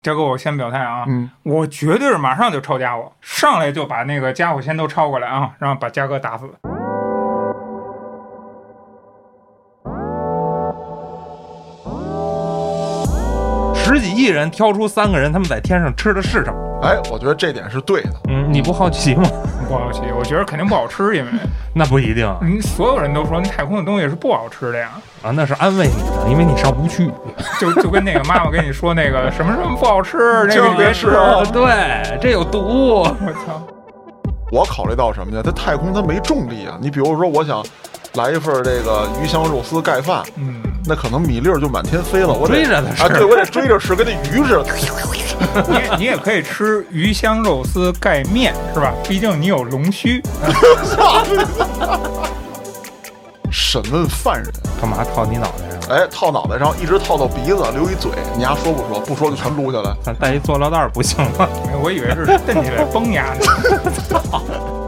嘉哥，我先表态啊，嗯，我绝对是马上就抄家伙，上来就把那个家伙先都抄过来啊，然后把嘉哥打死。十几亿人挑出三个人，他们在天上吃的是什么？哎，我觉得这点是对的。嗯，你不好奇吗？不好奇，我觉得肯定不好吃，因为那不一定你，所有人都说那太空的东西是不好吃的呀，啊，那是安慰你的，因为你上不去。就就跟那个妈妈跟你说那个什么什么不好吃，那就个别吃。对，这有毒。我操！我考虑到什么呢？它太空它没重力啊。你比如说，我想来一份这个鱼香肉丝盖饭，嗯，那可能米粒儿就满天飞了。我得追着它吃啊，对，我得追着吃，跟那鱼似的。你也你也可以吃鱼香肉丝盖面是吧？毕竟你有龙须。审问犯人，干嘛套你脑袋上？哎，套脑袋上，一直套到鼻子，留一嘴。你丫说不说？不说就全撸下来。咱带一塑料袋儿不行吗？哎我以为是蹬起来崩牙呢。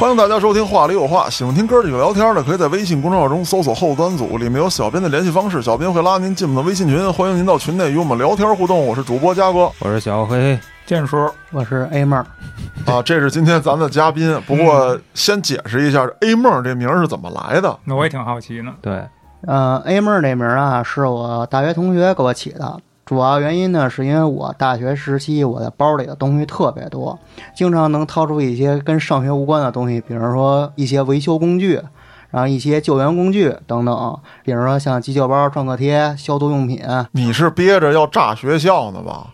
欢迎大家收听《话里有话》，喜欢听哥几个聊天的，可以在微信公众号中搜索“后端组”，里面有小编的联系方式，小编会拉您进我们的微信群，欢迎您到群内与我们聊天互动。我是主播嘉哥我是小黑，建叔，我是 A 妹儿，啊，这是今天咱的嘉宾。不过先解释一下 “A 梦”这名儿是怎么来的。那我也挺好奇呢。对，呃，A 妹儿这名儿啊，是我大学同学给我起的。主要原因呢，是因为我大学时期我的包里的东西特别多，经常能掏出一些跟上学无关的东西，比如说一些维修工具，然后一些救援工具等等，比如说像急救包、创可贴、消毒用品。你是憋着要炸学校呢吧？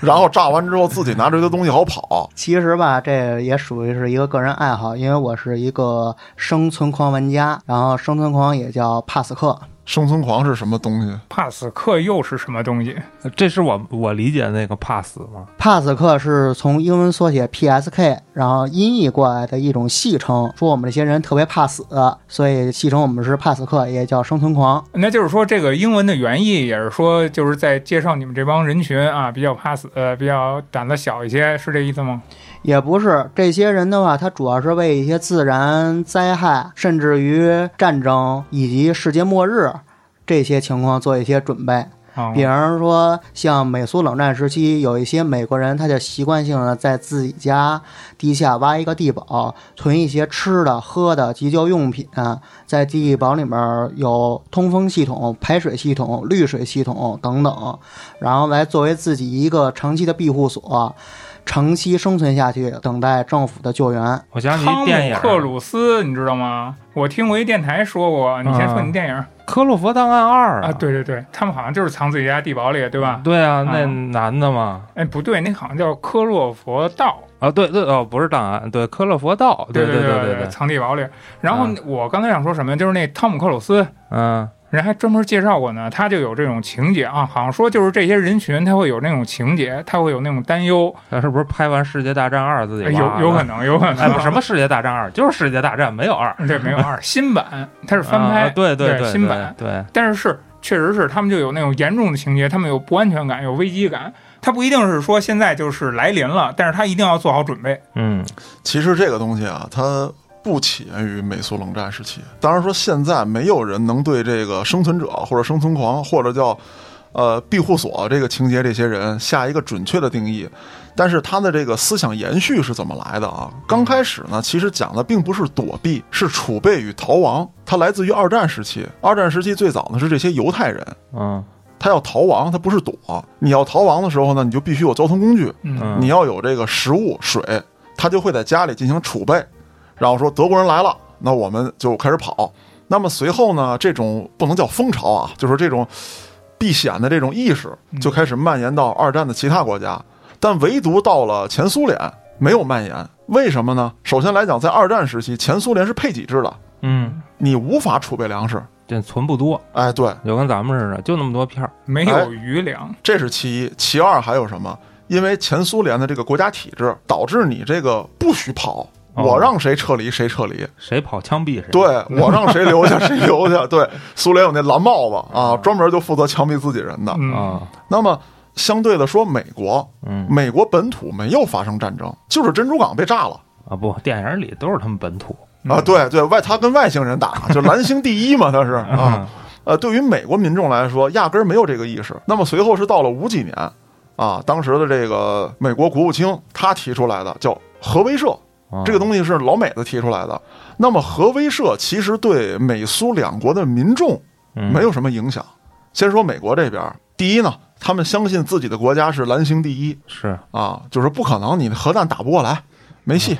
然后炸完之后自己拿这些东西好跑。其实吧，这也属于是一个个人爱好，因为我是一个生存狂玩家，然后生存狂也叫帕斯克。生存狂是什么东西？帕斯克又是什么东西？这是我我理解的那个怕死吗？帕斯克是从英文缩写 PSK，然后音译过来的一种戏称，说我们这些人特别怕死，所以戏称我们是帕斯克，也叫生存狂。那就是说，这个英文的原意也是说，就是在介绍你们这帮人群啊，比较怕死，呃，比较胆子小一些，是这意思吗？也不是这些人的话，他主要是为一些自然灾害，甚至于战争以及世界末日这些情况做一些准备。啊，比方说，像美苏冷战时期，有一些美国人，他就习惯性的在自己家地下挖一个地堡，存一些吃的、喝的、急救用品，在地堡里面有通风系统、排水系统、滤水系统等等，然后来作为自己一个长期的庇护所，长期生存下去，等待政府的救援。我想起一电影克鲁斯，你知道吗？我听过一电台说过，你先说你电影《科洛弗档案二》啊？对对对，他们好像就是藏自己家地堡里，对吧？对啊，啊那男的嘛。哎，不对，那好像叫科洛佛道。啊，对对哦，不是档案，对科洛佛道，对对对对对，藏地堡里。然后嗯我刚才想说什么，就是那汤姆克鲁斯，嗯，人还专门介绍过呢，他就有这种情节啊，好像说就是这些人群他会有那种情节，他会有那种担忧，他是不是拍完《世界大战二》自己哎有有可能，有可能。哎，什么《世界大战二》，就是《世界大战》，没有二，对，没有二新版，它是翻拍，啊对对对，新版，对，但是是确实是他们就有那种严重的情节，他们有不安全感，有危机感。他不一定是说现在就是来临了，但是他一定要做好准备。嗯，其实这个东西啊，它不起源于美苏冷战时期。当然说现在没有人能对这个生存者或者生存狂或者叫呃庇护所这个情节这些人下一个准确的定义。但是他的这个思想延续是怎么来的啊？刚开始呢，其实讲的并不是躲避，是储备与逃亡。它来自于二战时期。二战时期最早呢是这些犹太人，嗯他要逃亡，他不是躲。你要逃亡的时候呢，你就必须有交通工具，嗯嗯，你要有这个食物、水，他就会在家里进行储备，然后说德国人来了，那我们就开始跑。那么随后呢，这种不能叫风潮啊，就是这种避险的这种意识就开始蔓延到二战的其他国家，但唯独到了前苏联没有蔓延。为什么呢？首先来讲，在二战时期，前苏联是配给制的，嗯，你无法储备粮食。这存不多，哎，对，就跟咱们似的，就那么多片儿，没有余粮，这是其一，其二还有什么？因为前苏联的这个国家体制导致你这个不许跑，哦我让谁撤离谁撤离，谁跑枪毙谁。对我让谁留下 谁留下。对，苏联有那蓝帽子啊，专门就负责枪毙自己人的。嗯啊，那么相对的说，美国，嗯美国本土没有发生战争，就是珍珠港被炸了。啊不，电影里都是他们本土啊，对对，外他跟外星人打，就蓝星第一嘛，他是啊。呃，对于美国民众来说，压根儿没有这个意识。那么随后是到了五几年，啊，当时的这个美国国务卿他提出来的叫核威慑，啊这个东西是老美子提出来的。那么核威慑其实对美苏两国的民众嗯。没有什么影响。先说美国这边，第一呢，他们相信自己的国家是蓝星第一。是。啊，就是不可能你的核弹打不过来，没戏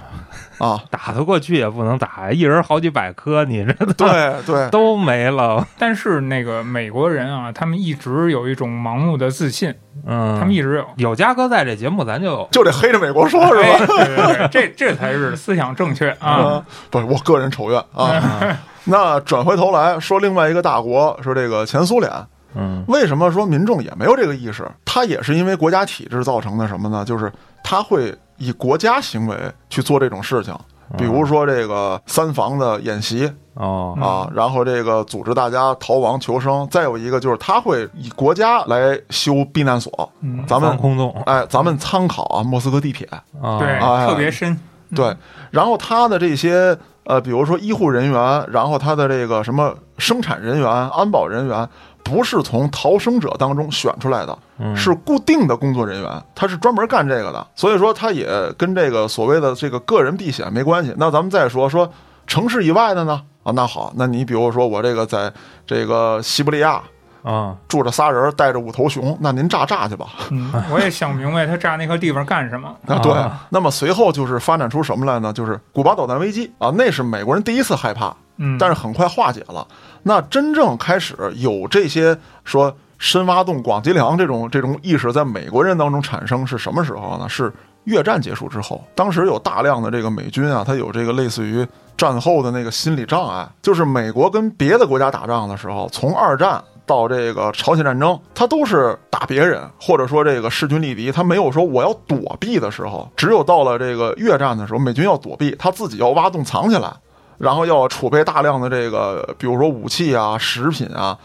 啊。打得过去也不能打，一人好几百颗，你这对对，都没了。但是那个美国人啊，他们一直有一种盲目的自信，嗯，他们一直有。有嘉哥在这节目，咱就就得黑着美国说是哎吧？对对对，这这才是思想正确 啊！啊，不是我个人仇怨啊。那转回头来说，另外一个大国说这个前苏联，嗯为什么说民众也没有这个意识？它也是因为国家体制造成的什么呢？就是它会以国家行为去做这种事情，比如说这个三防的演习哦啊，然后这个组织大家逃亡求生，再有一个就是他会以国家来修避难所。嗯，咱们防空洞哎，咱们参考啊，莫斯科地铁，啊，对，哎特别深。对，然后他的这些呃，比如说医护人员，然后他的这个什么生产人员、安保人员，不是从逃生者当中选出来的，嗯是固定的工作人员，他是专门干这个的。所以说，他也跟这个所谓的这个个人避险没关系。那咱们再说说城市以外的呢？啊，那好，那你比如说我这个在这个西伯利亚啊住着仨人，带着五头熊，那您炸炸去吧。嗯，我也想明白他炸那个地方干什么。啊，对啊。那么随后就是发展出什么来呢？就是古巴导弹危机啊，那是美国人第一次害怕，嗯，但是很快化解了。那真正开始有这些说深挖洞、广积粮这种这种意识在美国人当中产生是什么时候呢？是越战结束之后，当时有大量的这个美军啊，他有这个类似于战后的那个心理障碍，就是美国跟别的国家打仗的时候，从二战。到这个朝鲜战争，他都是打别人，或者说这个势均力敌，他没有说我要躲避的时候。只有到了这个越战的时候，美军要躲避，他自己要挖洞藏起来，然后要储备大量的这个，比如说武器啊、食品啊，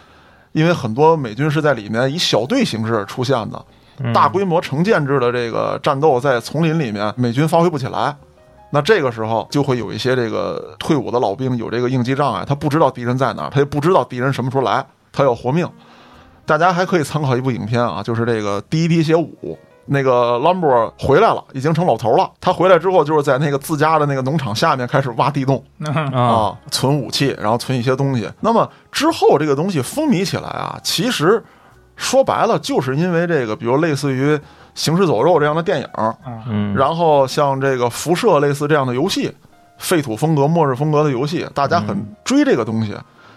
因为很多美军是在里面以小队形式出现的，嗯大规模成建制的这个战斗在丛林里面，美军发挥不起来。那这个时候就会有一些这个退伍的老兵有这个应激障碍，他不知道敌人在哪儿，他也不知道敌人什么时候来，他要活命。大家还可以参考一部影片啊，就是这个《第一滴血五》。那个兰博回来了，已经成老头了。他回来之后，就是在那个自家的那个农场下面开始挖地洞啊啊，存武器，然后存一些东西。那么之后这个东西风靡起来啊，其实说白了就是因为这个，比如类似于《行尸走肉》这样的电影，嗯，然后像这个辐射类似这样的游戏，废土风格、末日风格的游戏，大家很追这个东西。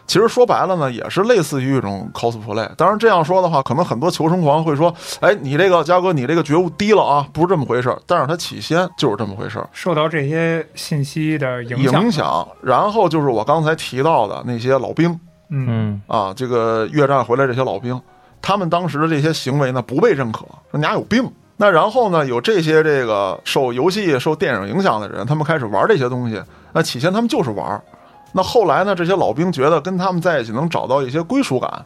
其实说白了呢，也是类似于一种 cosplay。当然这样说的话，可能很多求生狂会说：“哎，你这个嘉哥，你这个觉悟低了啊，不是这么回事儿。”但是它起先就是这么回事儿，受到这些信息的影响。影响。然后就是我刚才提到的那些老兵嗯嗯啊，这个越战回来这些老兵，他们当时的这些行为呢不被认可，说你俩有病。那然后呢，有这些这个受游戏、受电影影响的人，他们开始玩这些东西。那起先他们就是玩儿，那后来呢，这些老兵觉得跟他们在一起能找到一些归属感，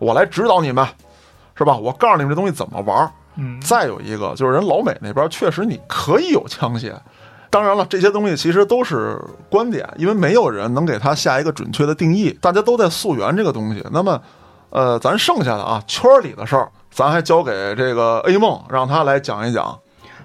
我来指导你们，是吧？我告诉你们这东西怎么玩儿。嗯，再有一个就是人老美那边确实你可以有枪械，当然了，这些东西其实都是观点，因为没有人能给他下一个准确的定义，大家都在溯源这个东西。那么，呃，咱剩下的啊圈儿里的事儿，咱还交给这个 A 梦，让他来讲一讲。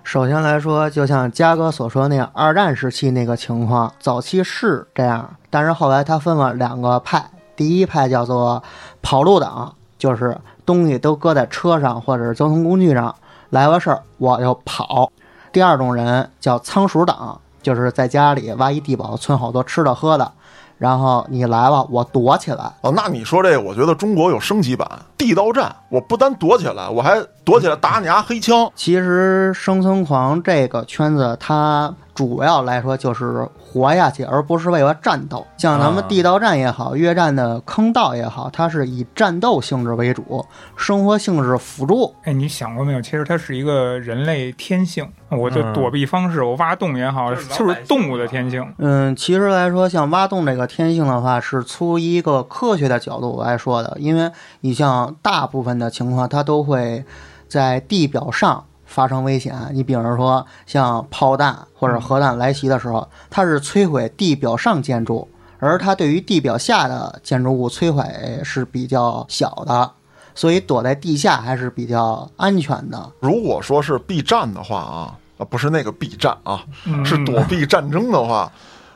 首先来说，就像嘉哥所说那样，二战时期那个情况，早期是这样，但是后来它分了两个派，第一派叫做跑路党，就是东西都搁在车上或者是交通工具上，来了事儿我就跑；第二种人叫仓鼠党，就是在家里挖一地堡，存好多吃的喝的，然后你来吧，我躲起来。哦，那你说这个，我觉得中国有升级版地道战，我不单躲起来，我还躲起来打你丫黑枪。其实生存狂这个圈子，它主要来说就是活下去，而不是为了战斗。像咱们啊地道战也好，越战的坑道也好，它是以战斗性质为主，生活性质辅助。哎，你想过没有？其实它是一个人类天性，我的嗯躲避方式，我挖洞也好，就是动物的天性。嗯，其实来说，像挖洞这个天性的话，是出于一个科学的角度来说的，因为你像大部分的情况，它都会在地表上发生危险。你比如说，像炮弹或者核弹来袭的时候，它是摧毁地表上建筑，而它对于地表下的建筑物摧毁是比较小的，所以躲在地下还是比较安全的。如果说是避战的话啊，啊不是那个避战啊，嗯是躲避战争的话，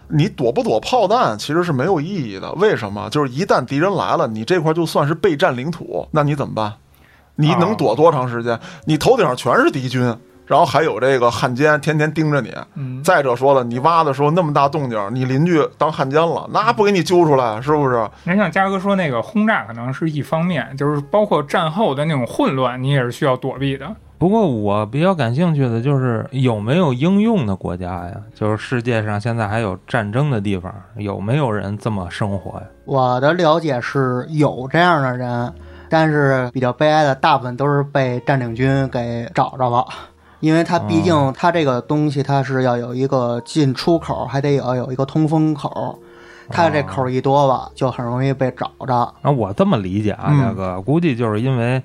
你躲不躲炮弹其实是没有意义的。为什么？就是一旦敌人来了，你这块就算是备战领土，那你怎么办？你能躲多长时间？你头顶上全是敌军，然后还有这个汉奸天天盯着你。嗯，再者说了，你挖的时候那么大动静，你邻居当汉奸了，那不给你揪出来，是不是？您像嘉哥说那个轰炸可能是一方面，就是包括战后的那种混乱，你也是需要躲避的。不过我比较感兴趣的就是有没有应用的国家呀？就是世界上现在还有战争的地方，有没有人这么生活呀？我的了解是有这样的人，但是比较悲哀的，大部分都是被占领军给找着了。因为它毕竟它这个东西它是要有一个进出口，还得要有一个通风口，它这口一多吧，就很容易被找着。啊，我这么理解啊，嗯大哥，估计就是因为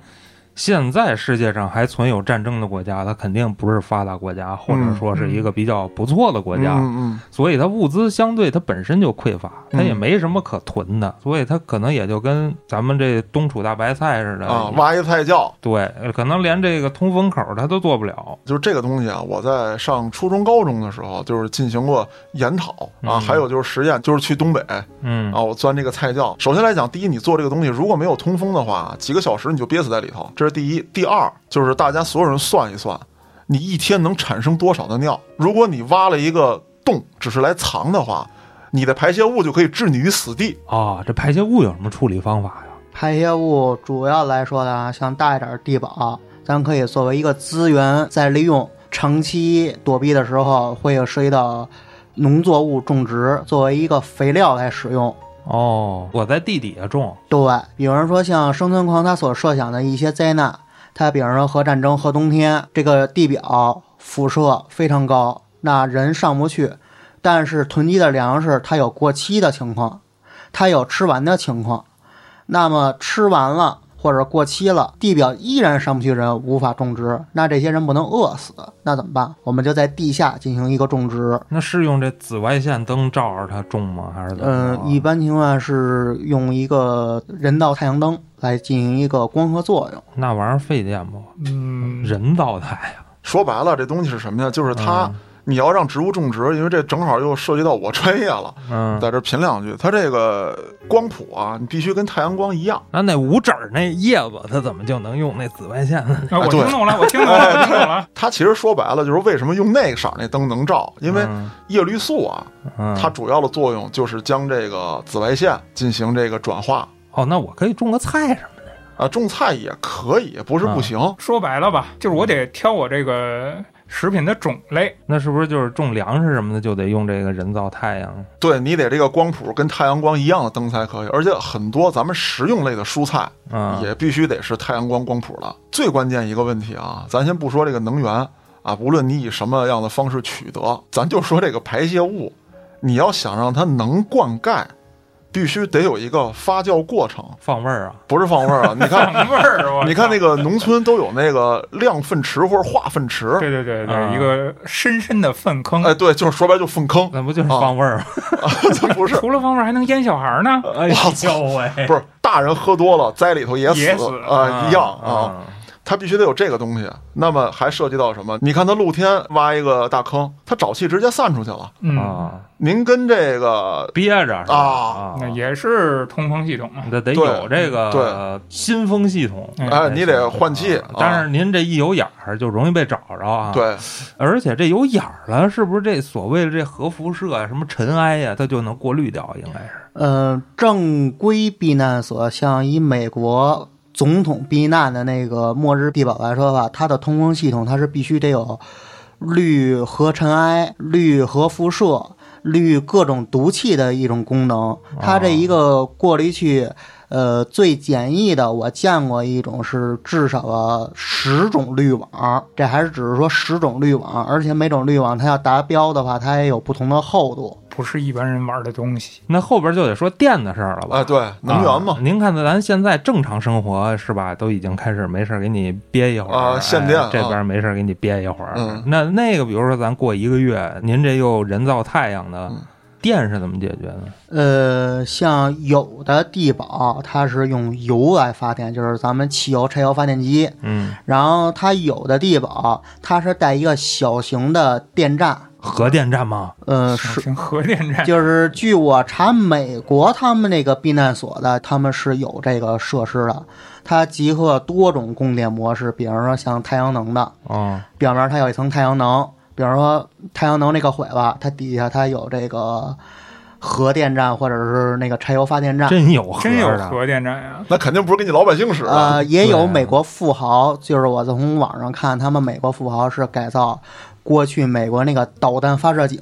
现在世界上还存有战争的国家，它肯定不是发达国家，或者说是一个比较不错的国家，嗯嗯，所以它物资相对它本身就匮乏，它也嗯没什么可囤的，所以它可能也就跟咱们这东楚大白菜似的啊，挖一菜窖，对，呃可能连这个通风口它都做不了。就是这个东西啊，我在上初中、高中的时候，就是进行过研讨啊，嗯。还有就是实验，就是去东北嗯。啊，我钻这个菜窖。首先来讲，第一，你做这个东西如果没有通风的话，几个小时你就憋死在里头，这是第一。第二，就是大家所有人算一算，你一天能产生多少的尿？如果你挖了一个洞，只是来藏的话，你的排泄物就可以置你于死地。啊，这排泄物有什么处理方法呀？排泄物主要来说呢，像大一点的地堡，咱可以作为一个资源再利用。长期躲避的时候，会有涉及到农作物种植，作为一个肥料来使用。哦，我在地底下种，对，比方说像生存狂他所设想的一些灾难，他比如说核战争、核冬天，这个地表辐射非常高，那人上不去，但是囤积的粮食它有过期的情况，它有吃完的情况，那么吃完了或者过期了，地表依然上不去人，无法种植，那这些人不能饿死，那怎么办？我们就在地下进行一个种植。那是用这紫外线灯照着它种吗？还是怎么？嗯，一般情况是用一个人造太阳灯来进行一个光合作用。那玩意儿费电不？嗯，人造太阳，说白了，这东西是什么呀？就是它，嗯你要让植物种植，因为这正好又涉及到我专业了，嗯，在这品两句。它这个光谱啊，你必须跟太阳光一样。那那五指儿那叶子，它怎么就能用那紫外线呢？啊，我听懂了，我听懂了，我听懂了。它其实说白了就是为什么用那个色儿那灯能照，因为嗯叶绿素啊，嗯它主要的作用就是将这个紫外线进行这个转化哦，那我可以种个菜什么的。啊。种菜也可以，不是不行。说白了吧，就是我得挑我这个食品的种类。那是不是就是种粮食什么的就得用这个人造太阳？对你得这个光谱跟太阳光一样的灯才可以，而且很多咱们食用类的蔬菜嗯，也必须得是太阳光光谱的。最关键一个问题啊，咱先不说这个能源啊，无论你以什么样的方式取得，咱就说这个排泄物，你要想让它能灌溉，必须得有一个发酵过程，放味儿啊。不是放味儿啊。你看，味儿，我你看那个农村都有那个晾粪池或者化粪池，对对对对，啊一个深深的粪坑。哎，对，就是说白就粪坑，那不就是放味儿吗？这不是。除了放味儿还能淹小孩呢。哎我操喂，不是大人喝多了栽里头也死啊、一样啊。啊它必须得有这个东西。那么还涉及到什么？你看它露天挖一个大坑，它沼气直接散出去了。嗯，啊，您跟这个憋着是吧啊那也是通风系统嘛。得得有这个新风系统。哎，你得换气啊，但是您这一有眼儿就容易被找着啊。，对，而且这有眼儿了，是不是这所谓的这核辐射啊、什么尘埃呀、它就能过滤掉？应该是。呃，正规避难所，像以美国总统避难的那个末日地堡来说的话，它的通风系统它是必须得有滤核尘埃、滤核辐射、滤各种毒气的一种功能。它这一个过滤器，呃，最简易的我见过一种是至少啊十种滤网，这还是只是说十种滤网，而且每种滤网它要达标的话，它也有不同的厚度。不是一般人玩的东西。那后边就得说电的事儿了吧？啊，对，能源嘛啊，您看，咱现在正常生活是吧，都已经开始没事儿给你憋一会儿啊限电哎这啊边没事儿给你憋一会儿。嗯那那个，比如说咱过一个月，您这又人造太阳的嗯电是怎么解决的？呃，像有的地堡它是用油来发电，就是咱们汽油、柴油发电机。嗯，然后它有的地堡它是带一个小型的电站，核电站吗？呃，是。核电站，就是据我查，美国他们那个避难所的，他们是有这个设施的，它集合多种供电模式，比方说像太阳能的，哦，表面它有一层太阳能，比方说太阳能那个毁了，它底下它有这个核电站或者是那个柴油发电站。真有核真有的。核电站呀！那肯定不是给你老百姓使的。呃，也有美国富豪，就是我从网上看，他们美国富豪是改造过去美国那个导弹发射井，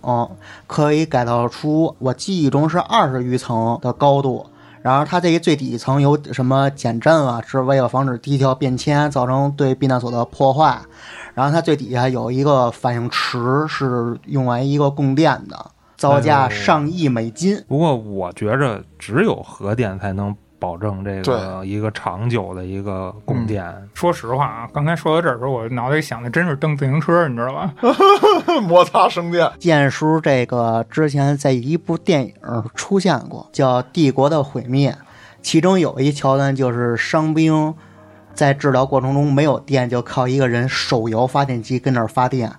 可以改造出我记忆中是二十余层的高度。然后它这个最底层有什么减震啊，是为了防止地壳变迁造成对避难所的破坏。然后它最底下有一个反应池，是用来一个供电的，造价上亿美金。不过我觉着只有核电才能保证这个一个长久的一个供电。说实话啊，刚才说到这儿的时候，我脑袋里想的真是蹬自行车，你知道吧？摩擦生电，剑叔这个之前在一部电影出现过，叫《帝国的毁灭》，其中有一桥段就是伤兵在治疗过程中没有电，就靠一个人手摇发电机跟那儿发电，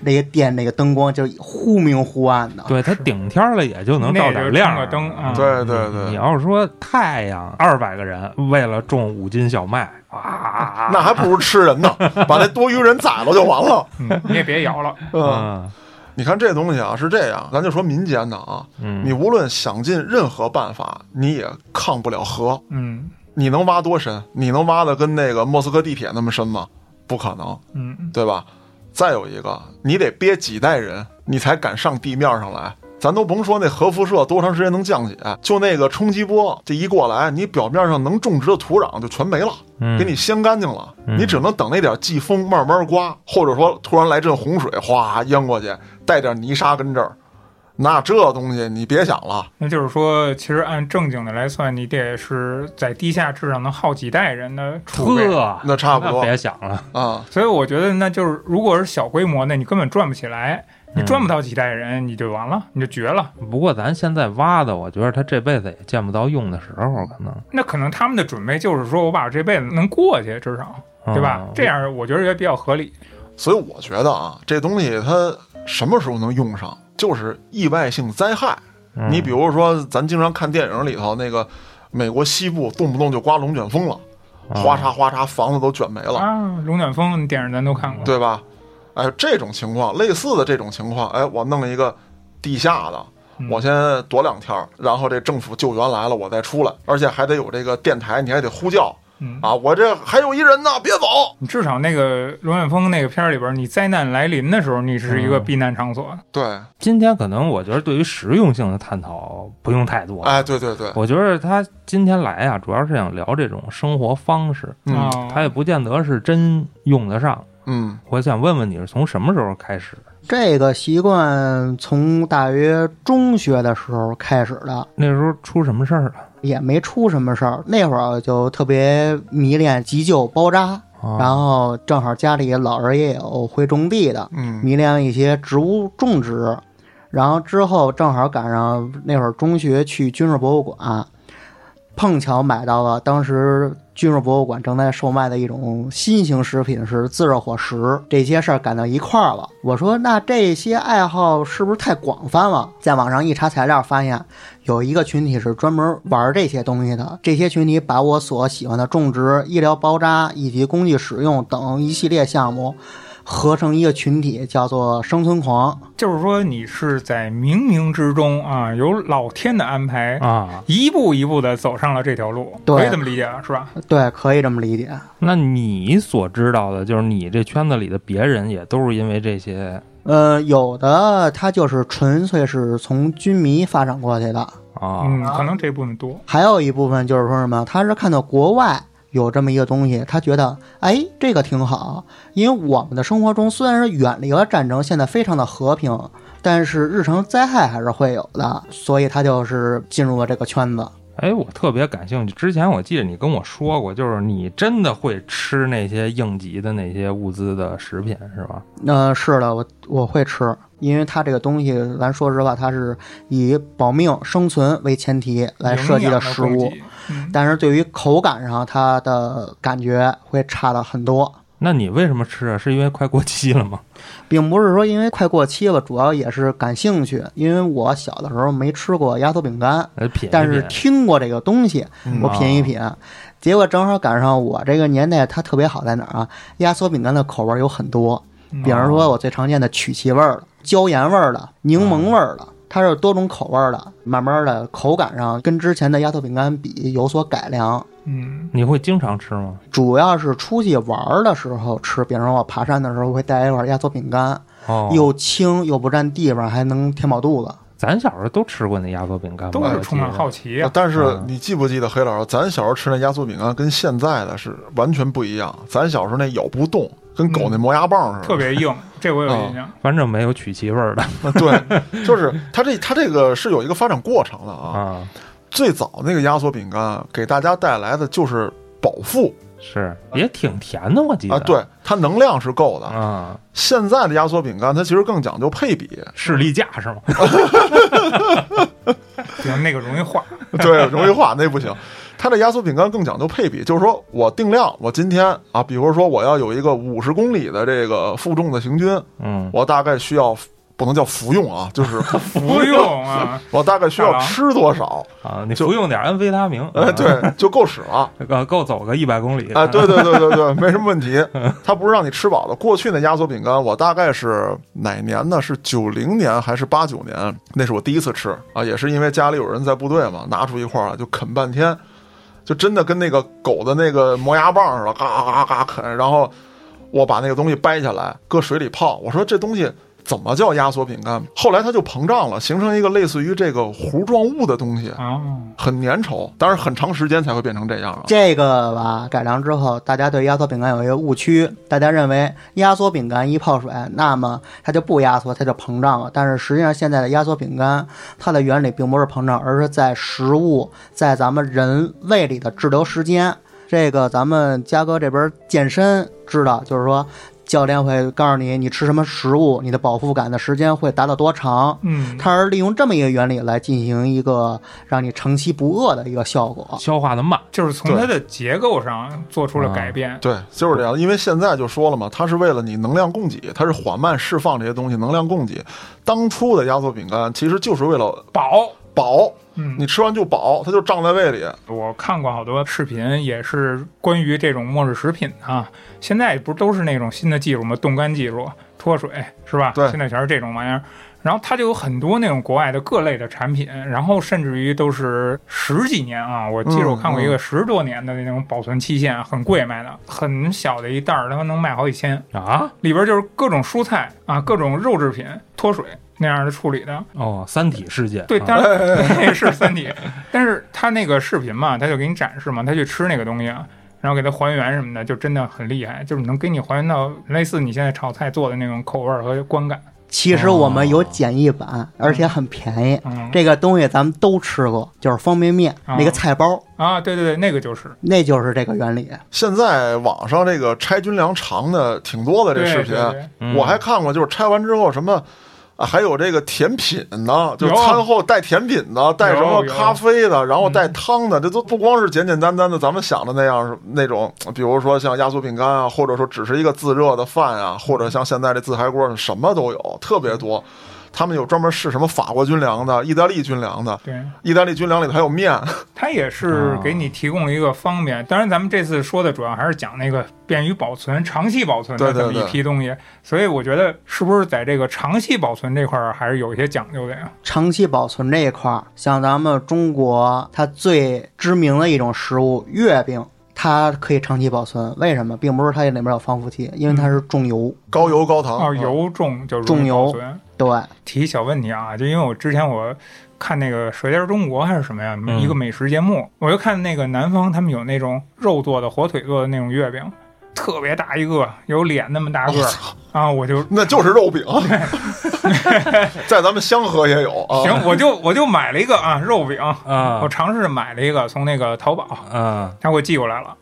那个店那个灯光就忽明忽暗的。对，它顶天儿了也就能照点亮灯啊对对对你要是说太阳二百个人为了种五斤小麦，哇，那还不如吃人呢，把那多余人宰了就完了。嗯，你也别摇了。嗯，嗯你看这东西啊是这样，咱就说民间的啊，嗯，你无论想尽任何办法，你也抗不了核。嗯你能挖多深？你能挖的跟那个莫斯科地铁那么深吗？不可能，嗯，对吧？再有一个，你得憋几代人，你才敢上地面上来。咱都甭说那核辐射多长时间能降解，就那个冲击波，这一过来，你表面上能种植的土壤就全没了，嗯给你掀干净了。嗯你只能等那点季风慢慢刮，或者说突然来阵洪水，哗淹过去，带点泥沙跟这儿。那这东西你别想了，那就是说，其实按正经的来算，你得是在地下至少能耗几代人的储备。那差不多别想了，啊。所以我觉得，那就是如果是小规模那，你根本转不起来，你嗯转不到几代人，你就完了，你就绝了。不过咱现在挖的，我觉得他这辈子也见不到用的时候，可能那可能他们的准备就是说我把这辈子能过去，至少对吧？嗯这样我觉得也比较合理。所以我觉得啊，这东西它什么时候能用上，就是意外性灾害。嗯你比如说，咱经常看电影里头那个美国西部动不动就刮龙卷风了，嗯哗嚓哗嚓，房子都卷没了，啊，龙卷风电影咱都看过。对吧？哎，这种情况，类似的这种情况，哎，我弄一个地下的。嗯我先躲两天儿，然后这政府救援来了，我再出来，而且还得有这个电台，你还得呼叫嗯啊！我这还有一人呢，别走。你至少那个龙卷风那个片儿里边，你灾难来临的时候，你是一个嗯避难场所。对，今天可能我觉得对于实用性的探讨不用太多。哎，对对对，我觉得他今天来啊，主要是想聊这种生活方式，嗯啊，他也不见得是真用得上。嗯，我想问问你是从什么时候开始？这个习惯从大约中学的时候开始的，那时候出什么事儿了？也没出什么事儿。那会儿就特别迷恋急救包扎，啊然后正好家里老人也有会种地的，嗯迷恋一些植物种植。然后之后正好赶上那会儿中学去军事博物馆，碰巧买到了当时军事博物馆正在售卖的一种新型食品是自热火食。这些事儿赶到一块儿了，我说那这些爱好是不是太广泛了？在网上一查材料，发现有一个群体是专门玩这些东西的。这些群体把我所喜欢的种植、医疗包扎以及工具使用等一系列项目。合成一个群体，叫做生存狂。就是说，你是在冥冥之中啊，有老天的安排啊，一步一步的走上了这条路，可以这么理解是吧？对，可以这么理解。那你所知道的，就是你这圈子里的别人也都是因为这些呃，有的他就是纯粹是从军迷发展过去的，啊？嗯，可能这部分多。还有一部分就是说什么，他是看到国外有这么一个东西，他觉得哎这个挺好，因为我们的生活中虽然是远离了战争，现在非常的和平，但是日常灾害还是会有的，所以他就是进入了这个圈子。哎，我特别感兴趣。之前我记得你跟我说过，就是你真的会吃那些应急的那些物资的食品，是吧？呃，是的，我我会吃，因为它这个东西，咱说实话，它是以保命生存为前提来设计的食物，嗯，但是对于口感上，它的感觉会差的很多。那你为什么吃啊？是因为快过期了吗？并不是说因为快过期了，主要也是感兴趣。因为我小的时候没吃过压缩饼干，但是听过这个东西，嗯我品一品。结果正好赶上我这个年代，它特别好在哪儿啊？压缩饼干的口味有很多，嗯比方说我最常见的曲奇味儿的、椒盐味儿的、柠檬味儿的，它是多种口味儿的。慢慢的口感上跟之前的压缩饼干比有所改良。嗯，你会经常吃吗？主要是出去玩儿的时候吃，比方说我爬山的时候会带一块压缩饼干，哦，又轻又不占地方，还能填饱肚子。咱小时候都吃过那压缩饼干吧，都是充满好奇啊。但是嗯你记不记得黑老师，咱小时候吃那压缩饼干跟现在的是完全不一样。咱小时候那咬不动，跟狗那磨牙棒似的，特别硬，这我有印象。反正没有曲奇味儿的 对，就是它这它这个是有一个发展过程的啊。啊，最早那个压缩饼干给大家带来的就是饱腹是也挺甜的，我记得啊，对，它能量是够的。啊，现在的压缩饼干它其实更讲究配比，士力架是吗？行，那个容易化。对，容易化那不行。它的压缩饼干更讲究配比，就是说我定量，我今天啊，比如说我要有一个五十公里的这个负重的行军，嗯，我大概需要不能叫服用啊，就是服用啊，我大概需要吃多少，啊，你服用点安非他明，哎，对，就够使了。呃，够走个一百公里，哎，对对对对对，没什么问题。它不是让你吃饱的。过去那压缩饼干，我大概是哪年呢？是九零年还是八九年？那是我第一次吃啊，也是因为家里有人在部队嘛，拿出一块儿就啃半天，就真的跟那个狗的那个磨牙棒似的，嘎嘎嘎啃。然后我把那个东西掰下来，搁水里泡。我说这东西。怎么叫压缩饼干？后来它就膨胀了，形成一个类似于这个糊状物的东西，啊，很粘稠，但是很长时间才会变成这样啊。这个吧，改良之后，大家对压缩饼干有一个误区，大家认为压缩饼干一泡水，那么它就不压缩，它就膨胀了。但是实际上，现在的压缩饼干，它的原理并不是膨胀，而是在食物在咱们人胃里的滞留时间。这个咱们嘉哥这边健身知道，就是说。教练会告诉你，你吃什么食物，你的饱腹感的时间会达到多长。嗯，它是利用这么一个原理来进行一个让你长期不饿的一个效果。消化的慢，就是从它的结构上做出了改变。对，就是这样。因为现在就说了嘛，它是为了你能量供给，它是缓慢释放这些东西，能量供给。当初的压缩饼干其实就是为了饱，饱，嗯，你吃完就饱，它就胀在胃里。我看过好多视频，也是关于这种末日食品啊。现在不都是那种新的技术吗？冻干技术、脱水是吧？对现在全是这种玩意儿。然后它就有很多那种国外的各类的产品，然后甚至于都是十几年啊，我记得我看过一个十多年的那种保存期限，很贵卖的，很小的一袋儿，它能卖好几千，啊，里边就是各种蔬菜啊，各种肉制品脱水那样的处理的。哦，三体世界，对，啊当然是三体，但是他那个视频嘛，他就给你展示嘛，他去吃那个东西啊，然后给它还原什么的，就真的很厉害，就是能给你还原到类似你现在炒菜做的那种口味儿和观感。其实我们有简易版，而且很便宜。嗯这个东西咱们都吃过，就是方便面、啊那个菜包，啊，对对对，那个就是那就是这个原理。现在网上这个拆军粮尝的挺多的这视频，对对对嗯我还看过，就是拆完之后什么。啊，还有这个甜品呢，就有。餐后带甜品的，带什么咖啡的，然后带汤的，这都不光是简简单单的咱们想的那样是那种，比如说像压缩饼干啊，或者说只是一个自热的饭啊，或者像现在这自嗨锅，什么都有，特别多。他们有专门试什么法国军粮的、意大利军粮的，对，意大利军粮里头还有面，它也是给你提供了一个方便。当然，咱们这次说的主要还是讲那个便于保存、长期保存的这么一对对对批东西。所以我觉得，是不是在这个长期保存这块儿还是有一些讲究的呀？长期保存这一块儿，像咱们中国它最知名的一种食物月饼，它可以长期保存。为什么？并不是它里面有防腐剂，因为它是重油。高油高糖哦，油重就是重油。对，提一小问题啊，就因为我之前我看那个《舌尖中国》还是什么呀，嗯。一个美食节目，我就看那个南方他们有那种肉做的、火腿做的那种月饼，特别大一个，有脸那么大个儿啊，我就那就是肉饼，在咱们香河也有啊。行，我就我就买了一个啊肉饼，啊。我尝试买了一个，从那个淘宝，啊。他给我寄过来了。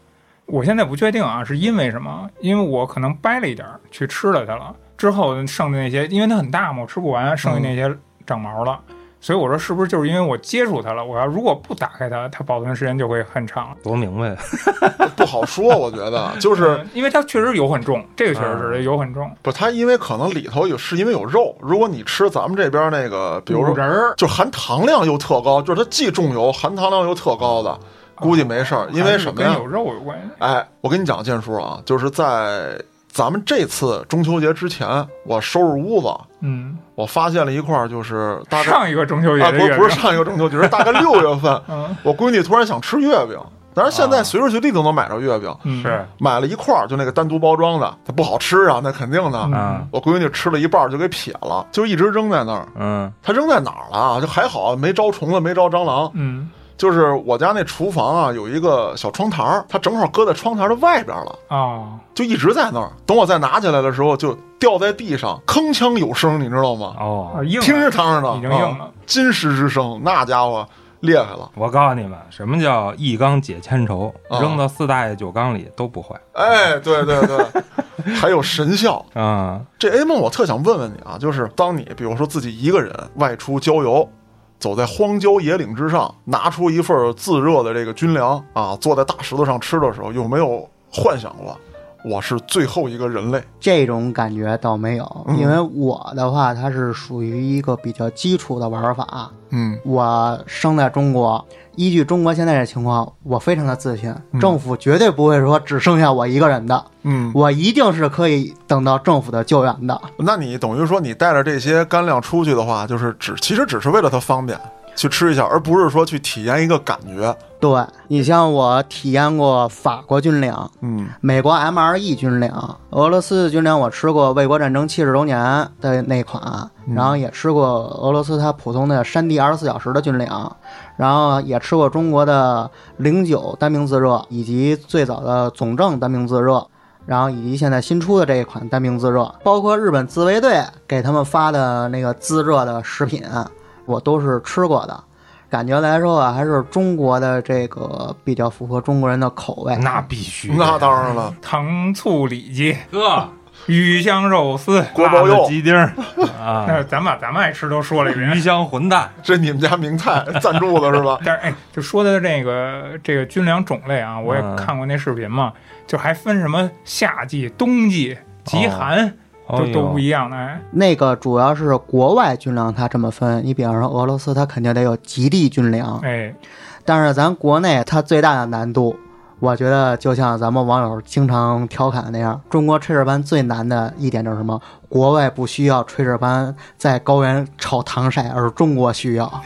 我现在不确定啊，是因为什么？因为我可能掰了一点儿去吃了它了，之后剩的那些，因为它很大嘛，我吃不完，剩下那些长毛了。所以我说，是不是就是因为我接触它了？我要如果不打开它，它保存时间就会很长。多明白，不好说，我觉得 就是嗯因为它确实油很重，这个确实是油很重。不，它因为可能里头有是因为有肉，如果你吃咱们这边那个，比如说五仁儿，就含糖量又特高，就是它既重油，含糖量又特高的，估计没事儿，因为什么呀跟有？肉有关系。哎，我跟你讲，建叔啊，就是在咱们这次中秋节之前，我收拾屋子，嗯，我发现了一块儿，就是大概上一个中秋节啊，不是不是上一个中秋节，是大概六月份，嗯。我闺女突然想吃月饼，但是现在随时随地都能买着月饼，嗯，是。买了一块儿，就那个单独包装的，它不好吃啊，那肯定的。嗯。啊我闺女吃了一半儿就给撇了，就一直扔在那儿。嗯。它扔在哪儿了啊？就还好没招虫子，没招蟑螂。嗯就是我家那厨房啊，有一个小窗台儿，它正好搁在窗台的外边了，啊，就一直在那儿。等我再拿起来的时候，就掉在地上，铿锵有声，你知道吗？哦啊，硬了听着汤的，已经硬了啊金石之声，那家伙厉害了。我告诉你们，什么叫一缸解千愁？啊扔到四大爷酒缸里都不坏哎，对对对，还有神效。啊！这 A 梦，我特想问问你啊，就是当你比如说自己一个人外出郊游，走在荒郊野岭之上，拿出一份自热的这个军粮啊，坐在大石头上吃的时候，有没有幻想过我是最后一个人类？这种感觉倒没有，嗯因为我的话，它是属于一个比较基础的玩法。嗯我生在中国，依据中国现在的情况，我非常的自信，嗯。政府绝对不会说只剩下我一个人的，嗯，我一定是可以等到政府的救援的。那你等于说你带着这些干粮出去的话，就是只其实只是为了它方便去吃一下，而不是说去体验一个感觉。对你像我体验过法国军粮、嗯美国 MRE 军粮、俄罗斯军粮，我吃过卫国战争七十周年的那款，然后也吃过俄罗斯它普通的山地二十四小时的军粮，然后也吃过中国的零九单兵自热，以及最早的总政单兵自热。然后以及现在新出的这一款单兵自热，包括日本自卫队给他们发的那个自热的食品，我都是吃过的。感觉来说啊，还是中国的这个比较符合中国人的口味。那必须，那当然了，糖醋里脊、哥鱼香肉丝，锅包肉。鸡丁儿。啊，那咱把咱们爱吃都说了一遍鱼。香混蛋，这你们家名菜赞助的是吧？但是哎，就说的这个这个军粮种类啊，我也嗯。看过那视频嘛，就还分什么夏季、冬季、极寒，都都不一样的。哎，那个主要是国外军粮，它这么分。你比方说俄罗斯，它肯定得有极地军粮，哎，但是咱国内它最大的难度，我觉得就像咱们网友经常调侃那样，中国炊事班最难的一点就是什么？国外不需要炊事班在高原炒糖色，而中国需要。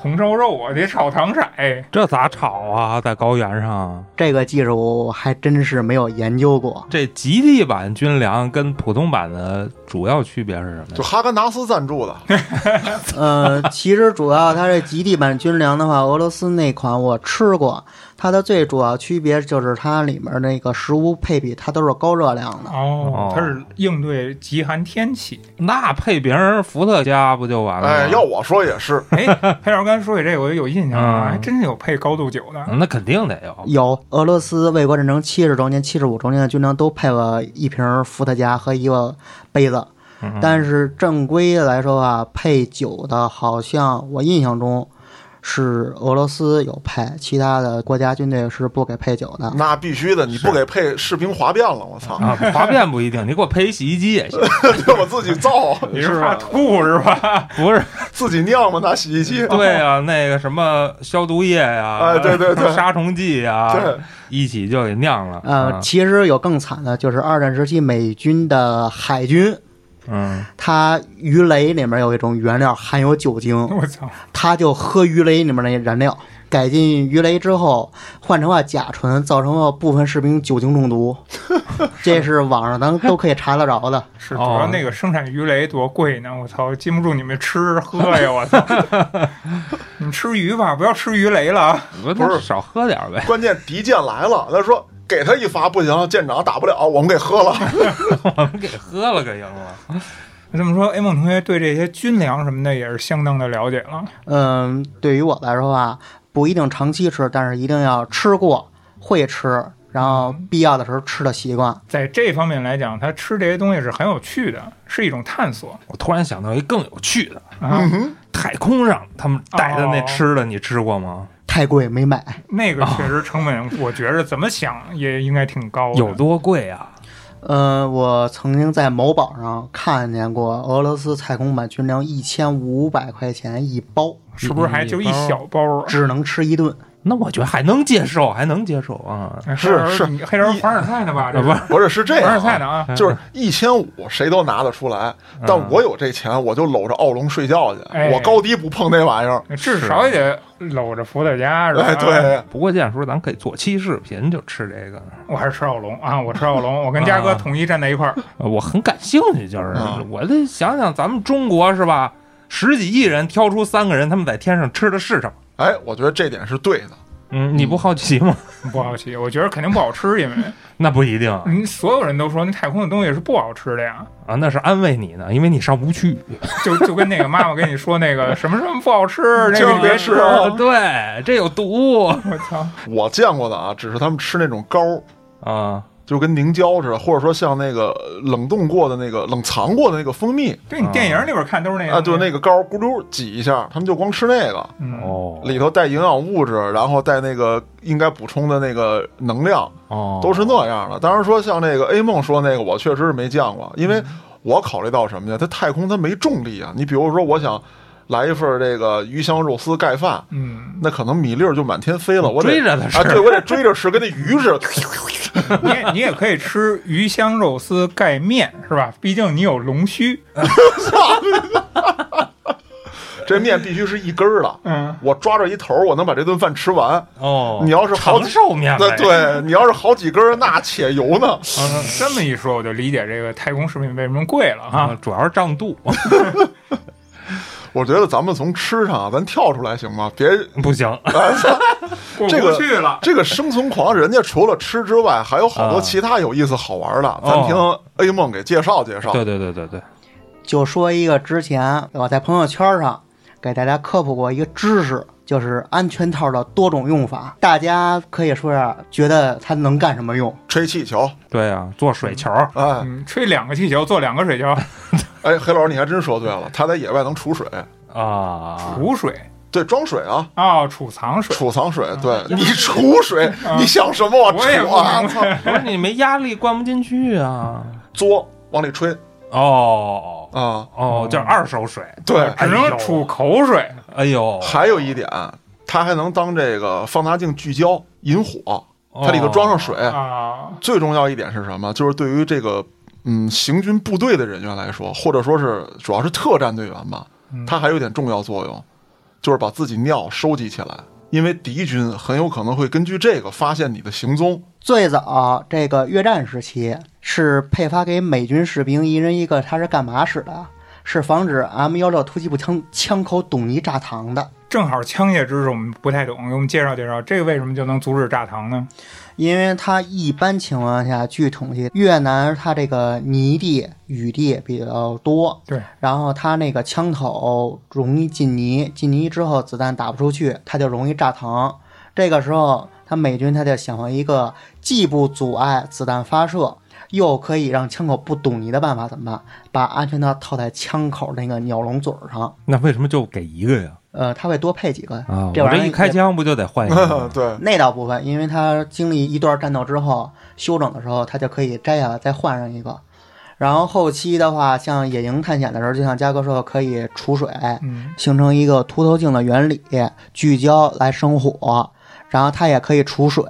红烧肉啊得炒糖色，哎，这咋炒啊？在高原上，这个技术还真是没有研究过。这极地版军粮跟普通版的主要区别是什么就？哈根达斯赞助的，呃，其实主要它这极地版军粮的话，俄罗斯那款我吃过，它的最主要区别就是它里面那个食物配比，它都是高热量的。哦，哦它是应对极寒天气。那配瓶伏特加不就完了？哎，要我说也是，哎，裴老师刚说起这个，我就有印象啊，嗯还真是有配高度酒的。那肯定得有。有俄罗斯卫国战争七十周年、七十五周年的军粮都配了一瓶伏特加和一个杯子，嗯但是正规来说啊，配酒的好像我印象中是俄罗斯有配，其他的国家军队是不给配酒的。那必须的，你不给配士兵哗变了，我操！啊，哗变不一定，你给我配一洗衣机也行。对我自己造，你是怕？吐是吧？不是，自己酿吗，拿洗衣机。对啊，那个什么消毒液呀，哎对对对杀虫剂呀，对，一起就给酿了。呃，啊其实有更惨的，就是二战时期美军的海军，嗯，它鱼雷里面有一种原料含有酒精，我操！他就喝鱼雷里面那燃料，改进鱼雷之后换成了甲醇，造成了部分士兵酒精中毒。这是网上咱都可以查得着的。是主哦要那个生产鱼雷多贵呢，我操，禁不住你们吃喝呀，我操！你们吃鱼吧，不要吃鱼雷了啊！不不是少喝点呗。关键敌舰来了，他说给他一发不行，舰长打不了，我们给喝了。我们给喝了可赢了。这么说，A 梦同学对这些军粮什么的也是相当的了解了。嗯，对于我来说啊，不一定长期吃，但是一定要吃过，会吃，然后必要的时候吃的习惯。在这方面来讲，他吃这些东西是很有趣的，是一种探索我突然想到一更有趣的，啊。太空上他们带的那哦吃的，你吃过吗？太贵没买，那个确实成本，我觉着怎么想也应该挺高的。有多贵啊？嗯，我曾经在某宝上看见过俄罗斯太空版军粮一千五百块钱一包，是不是还就一小包啊？只能吃一顿。那我觉得还能接受，还能接受啊。是是你黑人凡尔赛的吧？这不是不是是这凡尔赛的啊！就是一千五谁都拿得出来，但我有这钱，我就搂着奥龙睡觉去，哎我高低不碰那玩意儿。至少也得搂着伏特加是吧？哎，对，不过这样说，咱可以做期视频，就吃这个。我还是吃奥龙啊！我吃奥龙，我跟嘉哥啊统一站在一块儿。呃我很感兴趣，就是啊我得想想，咱们中国是吧？十几亿人挑出三个人，他们在天上吃的是什么？哎，我觉得这点是对的。嗯，你不好奇吗？不好奇，我觉得肯定不好吃，因为 那不一定啊，嗯，所有人都说那太空的东西是不好吃的呀。啊那是安慰你呢，因为你上不去。就就跟那个妈妈跟你说那个什么什么不好吃，那个你别吃。对，这有毒我操！我见过的啊，只是他们吃那种膏儿，啊！就跟凝胶似的，或者说像那个冷冻过的那个、冷藏过的那个蜂蜜对你电影里边看都是那个啊，对，那个膏儿咕噜挤一下，他们就光吃那个，嗯，哦里头带营养物质，然后带那个应该补充的那个能量，哦，都是那样的。当然说像那个 A 梦说那个，我确实是没见过，因为我考虑到什么呀？它太空它没重力啊。你比如说，我想来一份这个鱼香肉丝盖饭，嗯，那可能米粒儿就满天飞了，我得追着它吃啊，对我得追着吃，跟那鱼似的。你也你也可以吃鱼香肉丝盖面是吧？毕竟你有龙须。这面必须是一根儿的，嗯，我抓着一头儿，我能把这顿饭吃完。哦，你要是好长寿面那，对你要是好几根儿，那且油呢。这么一说，我就理解这个太空食品为什么贵了哈。啊，主要是胀肚，我觉得咱们从吃上啊咱跳出来行吗？别 不行。过这个不去了。这个生存狂，人家除了吃之外，还有好多啊其他有意思好玩的。咱哦听 A 梦给介绍介绍。对对对对对，就说一个之前我在朋友圈上给大家科普过一个知识，就是安全套的多种用法。大家可以说下觉得它能干什么用？吹气球，对啊，做水球，哎嗯，吹两个气球做两个水球，哎，黑老师你还真说对了，他在野外能储水，啊，储水对，装水啊，啊，储藏水。储藏水。对你储水，你想什么啊？我储啊，操，不是你没压力灌不进去啊。作往里吹哦啊。哦，就是二手水。对，只能储口水。哎呦，还有一点，它还能当这个放大镜聚焦引火，它里头装上水。啊，最重要一点是什么？就是对于这个嗯行军部队的人员来说，或者说是主要是特战队员吧，它还有一点重要作用，就是把自己尿收集起来，因为敌军很有可能会根据这个发现你的行踪。最早这个越战时期是配发给美军士兵一人一个，他是干嘛使的？是防止 M 幺六突击步枪枪口堵泥炸膛的。正好枪械知识我们不太懂，给我们介绍介绍，这个为什么就能阻止炸膛呢？因为它一般情况下，据统计，越南它这个泥地、雨地比较多，对，然后它那个枪口容易进泥，进泥之后子弹打不出去，它就容易炸膛。这个时候，它美军他就想了一个既不阻碍子弹发射，又可以让枪口不堵你的办法怎么办？把安全套套在枪口那个鸟笼嘴儿上，那为什么就给一个呀？呃，他会多配几个。啊，这玩意儿我这一开枪不就得换一个 吗？对，那倒不会，因为他经历一段战斗之后，休整的时候，他就可以摘下来再换上一个。然后后期的话，像野营探险的时候，就像嘉哥说的，可以储水，嗯，形成一个凸透镜的原理，聚焦来生火，然后它也可以储水，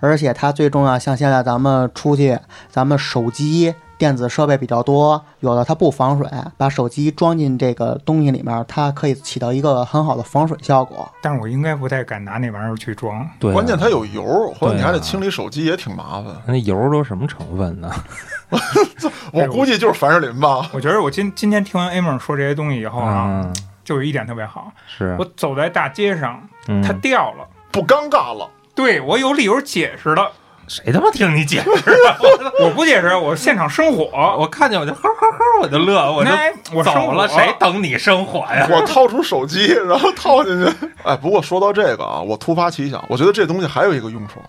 而且它最重要，像现在咱们出去，咱们手机、电子设备比较多，有的它不防水，把手机装进这个东西里面，它可以起到一个很好的防水效果。但是我应该不太敢拿那玩意儿去装。对啊，关键它有油，或者你还得清理手机也挺麻烦。那油都什么成分呢？我估计就是凡士林吧。我觉得我今今天听完 A 梦说这些东西以后啊，嗯，就有一点特别好，是我，走在大街上，嗯它掉了，不尴尬了，对我有理由解释了。谁他妈听你解释？啊 我不解释，我现场生火。我看见我就呵呵呵，我就乐，我就那我走了。谁等你生火呀？我掏出手机，然后套进去。哎，不过说到这个啊，我突发奇想，我觉得这东西还有一个用处，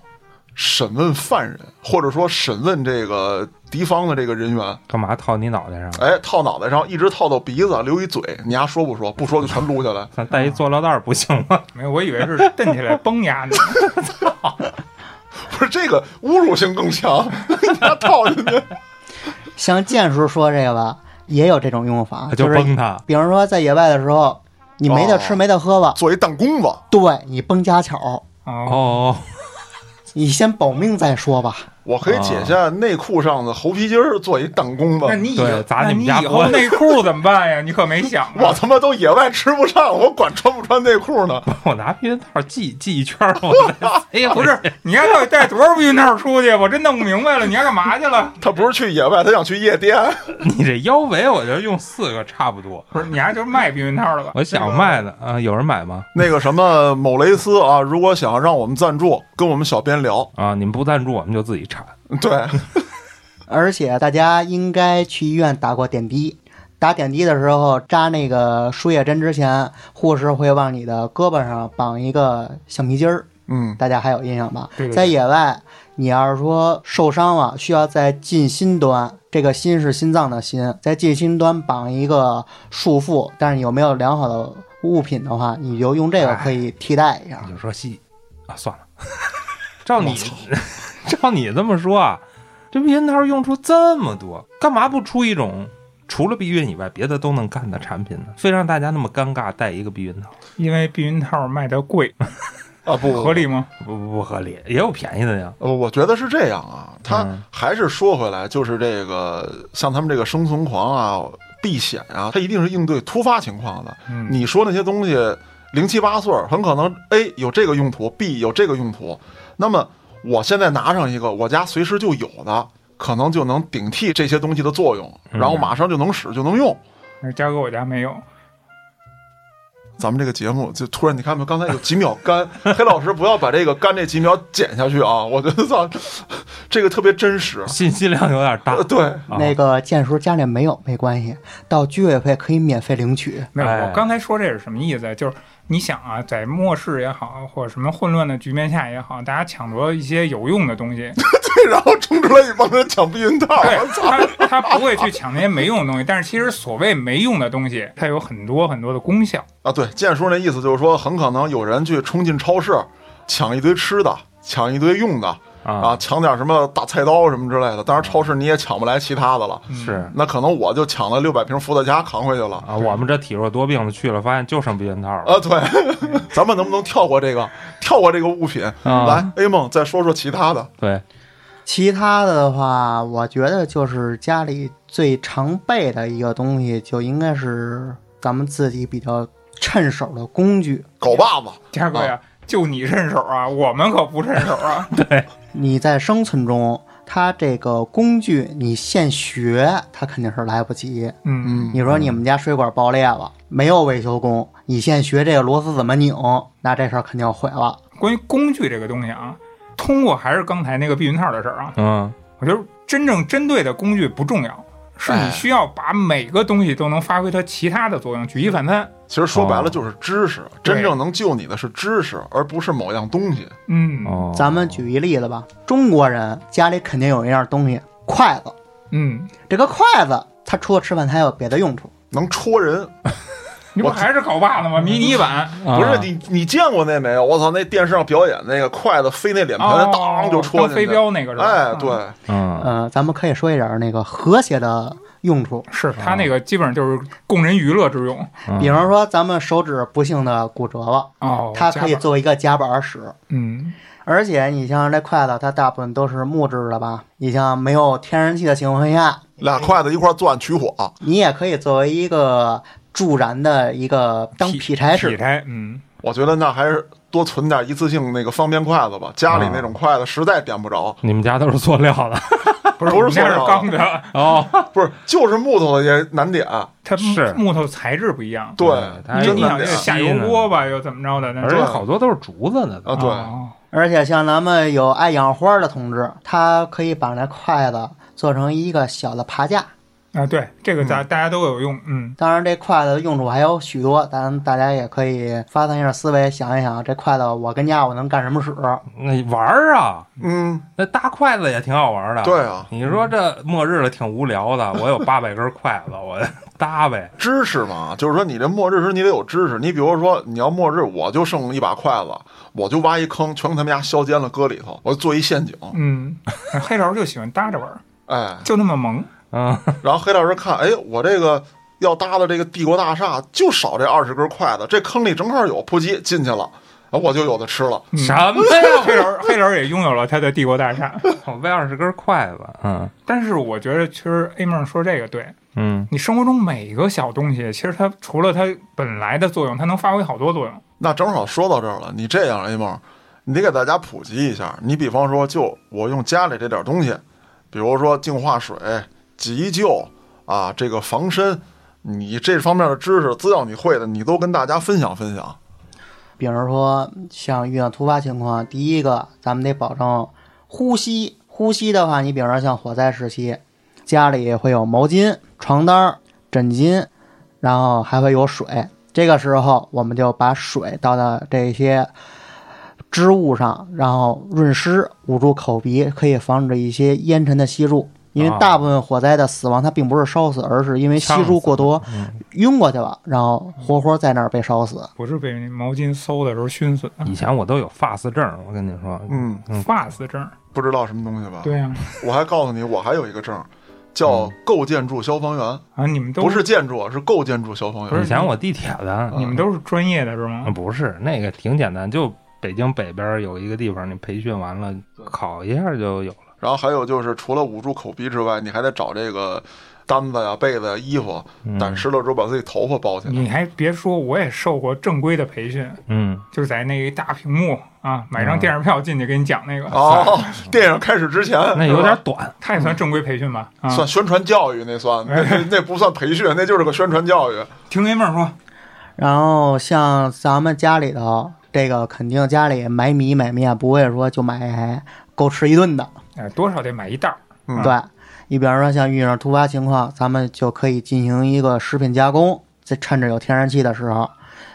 审问犯人，或者说审问这个敌方的这个人员。干嘛套你脑袋上？哎，套脑袋上，一直套到鼻子，留一嘴，你丫说不说？不说就全撸下来。咱带一塑料袋儿不行吗？没有，我以为是蹬起来崩压呢。不是这个侮辱性更强，你丫套进去。像剑叔说这个吧，也有这种用法，他就是崩他。比如说在野外的时候，你没得吃哦没得喝吧，做一弹弓子，对你崩家巧，哦，哦，你先保命再说吧。我可以解下内裤上的猴皮筋儿，做一弹弓子那。你以对砸你们家以后内裤怎么办呀？你可没想啊。我他妈都野外吃不上，我管穿不穿内裤呢？我拿避孕套系系一圈儿，我 再塞回不是，你丫到底带多少避孕套出去？我真弄不明白了，你丫干嘛去了？他不是去野外，他想去夜店。你这腰围，我觉得用四个差不多。不是，你还就是卖避孕套的吧？我想卖的啊，有人买吗？那个什么某蕾丝啊，如果想让我们赞助，跟我们小编聊。啊，你们不赞助，我们就自己产。对，而且大家应该去医院打过点滴，打点滴的时候扎那个输液针之前，护士会往你的胳膊上绑一个橡皮筋儿，嗯，大家还有印象吧？对对对在野外，你要是说受伤了，需要在近心端，这个心是心脏的心，在近心端绑一个束缚，但是你有没有良好的物品的话，你就用这个可以替代一下。你就说细啊，算了。照你 照你这么说啊，这避孕套用处这么多，干嘛不出一种除了避孕以外别的都能干的产品呢？非让大家那么尴尬带一个避孕套，因为避孕套卖的贵，啊不 合。理吗？不不不合理，也有便宜的呀。呃，我觉得是这样啊，他嗯还是说回来，就是这个像他们这个生存狂啊、避险啊，他一定是应对突发情况的。嗯，你说那些东西零七八碎，很可能 A 有这个用途，B 有这个用途。那么我现在拿上一个我家随时就有的，可能就能顶替这些东西的作用，嗯然后马上就能使就能用。那嘉哥我家没有，咱们这个节目就突然你看没？刚才有几秒干，黑老师不要把这个干这几秒剪下去啊！我觉得操，这个特别真实。信息量有点大呃，。对，啊那个建叔家里没有没关系，到居委会可以免费领取。没有。哎我刚才说这是什么意思？就是你想啊，在末世也好，或者什么混乱的局面下也好，大家抢夺一些有用的东西，对，然后冲出来一帮人抢避孕套，对我操！他他不会去抢那些没用的东西，但是其实所谓没用的东西，它有很多很多的功效。啊，对，建叔那意思就是说，很可能有人去冲进超市，抢一堆吃的，抢一堆用的啊，啊，抢点什么大菜刀什么之类的。当然，超市你也抢不来其他的了。嗯是那可能我就抢了六百瓶伏特加扛回去了。啊，我们这体弱多病的去了，发现就剩避孕套了。啊，对，咱们能不能跳过这个，跳过这个物品？啊来，A 梦再说说其他的。对，其他的的话，我觉得就是家里最常备的一个东西，就应该是咱们自己比较趁手的工具。镐把子，嘉哥呀，就你趁手啊，我们可不趁手啊。你在生存中，它这个工具你现学，它肯定是来不及。嗯，嗯，你说你们家水管爆裂了，没有维修工，你现学这个螺丝怎么拧，那这事儿肯定毁了。关于工具这个东西啊，通过还是刚才那个避孕套的事儿啊，嗯，我觉得真正针对的工具不重要，是哎你需要把每个东西都能发挥它其他的作用，举一反三。其实说白哦了就是知识，真正能救你的是知识，而不是某样东西。嗯，哦，咱们举一例子吧，中国人家里肯定有一样东西，筷子。嗯，这个筷子，它除了吃饭，它还有别的用处。能戳人。你不还是镐把子吗？迷你版，不是啊你，你见过那没有？我操，那电视上表演那个筷子飞那脸盆，哦当就戳进去。当飞镖那个是吧？哎，嗯对，嗯，呃，咱们可以说一点那个和谐的用处，是他那个基本上就是供人娱乐之用嗯比方说咱们手指不幸的骨折了，哦。它可以作为一个夹板使。嗯而且你像这筷子，它大部分都是木质的吧？你像没有天然气的情况下，俩筷子一块儿钻取火，你也可以作为一个助燃的一个当劈柴使。劈柴，嗯，我觉得那还是多存点一次性那个方便筷子吧。家里那种筷子实在点不着，你们家都是塑料的 不是不是我们家是塑料钢的，哦，不是就是木头的也难点。它是木头材质不一样。对，它你想这真难点个下油锅吧，又怎么着的？而且好多都是竹子的啊，对，哦而且像咱们有爱养花的同志，他可以把那筷子做成一个小的爬架。啊，对，这个大大家都有用，嗯，当然，这筷子的用处还有许多，咱大家也可以发散一下思维，想一想这筷子我跟家我能干什么使？那玩儿啊，嗯，那搭筷子也挺好玩的。对啊，你说这末日了挺无聊的，我有八百根筷子，我搭呗。知识嘛，就是说你这末日时你得有知识。你比如说你要末日，我就剩一把筷子，我就挖一坑，全给他们家削尖了搁里头，我做一陷阱。嗯，黑老师就喜欢搭着玩儿，哎，就那么萌。嗯，然后黑老师看，哎，我这个要搭的这个帝国大厦就少这二十根筷子，这坑里正好有，扑叽进去了，啊我就有的吃了。嗯什么黑呀？老师黑老师也拥有了他的帝国大厦，我为二十根筷子，嗯 但是我觉得其实 A 梦说这个对嗯，你生活中每一个小东西，其实它除了它本来的作用，它能发挥好多作用。那正好说到这儿了，你这样，A 梦，你得给大家普及一下。你比方说，就我用家里这点东西，比如说净化水、急救啊，这个防身，你这方面的知识，资料你会的，你都跟大家分享分享。比如说，像遇到突发情况，第一个咱们得保证呼吸。呼吸的话，你比如说像火灾时期，家里会有毛巾、床单、枕巾，然后还会有水。这个时候，我们就把水倒到这些织物上，然后润湿，捂住口鼻，可以防止一些烟尘的吸入。因为啊。大部分火灾的死亡，它并不是烧死，而是因为吸入过多，晕过去了，然后活活在那儿被烧死。不是被那毛巾馊的时候熏死的。以前我都有发丝证，我跟你说，嗯，发丝证，不知道什么东西吧？对呀、我还告诉你，我还有一个证，叫构建筑消防员，啊，你们都不是建筑，是构建筑消防员。以前我地铁的，你们都是专业的是吗？不是那个挺简单，就北京北边有一个地方，你培训完了考一下就有了。然后还有就是，除了捂住口鼻之外，你还得找这个单子呀、被子呀、衣服，嗯掸湿了之后把自己头发包起来。你还别说，我也受过正规的培训，嗯，就是在那一大屏幕啊，买张电影票进去给你讲那个，哦，电影开始之前，那有点短。它也算正规培训吧？啊，算宣传教育，那算那那那不算培训，那就是个宣传教育。听 A 妹儿说，然后像咱们家里头，这个肯定家里买米买面不会说就买够吃一顿的，哎，多少得买一袋儿。嗯对。你比方说像遇上突发情况，咱们就可以进行一个食品加工，在趁着有天然气的时候，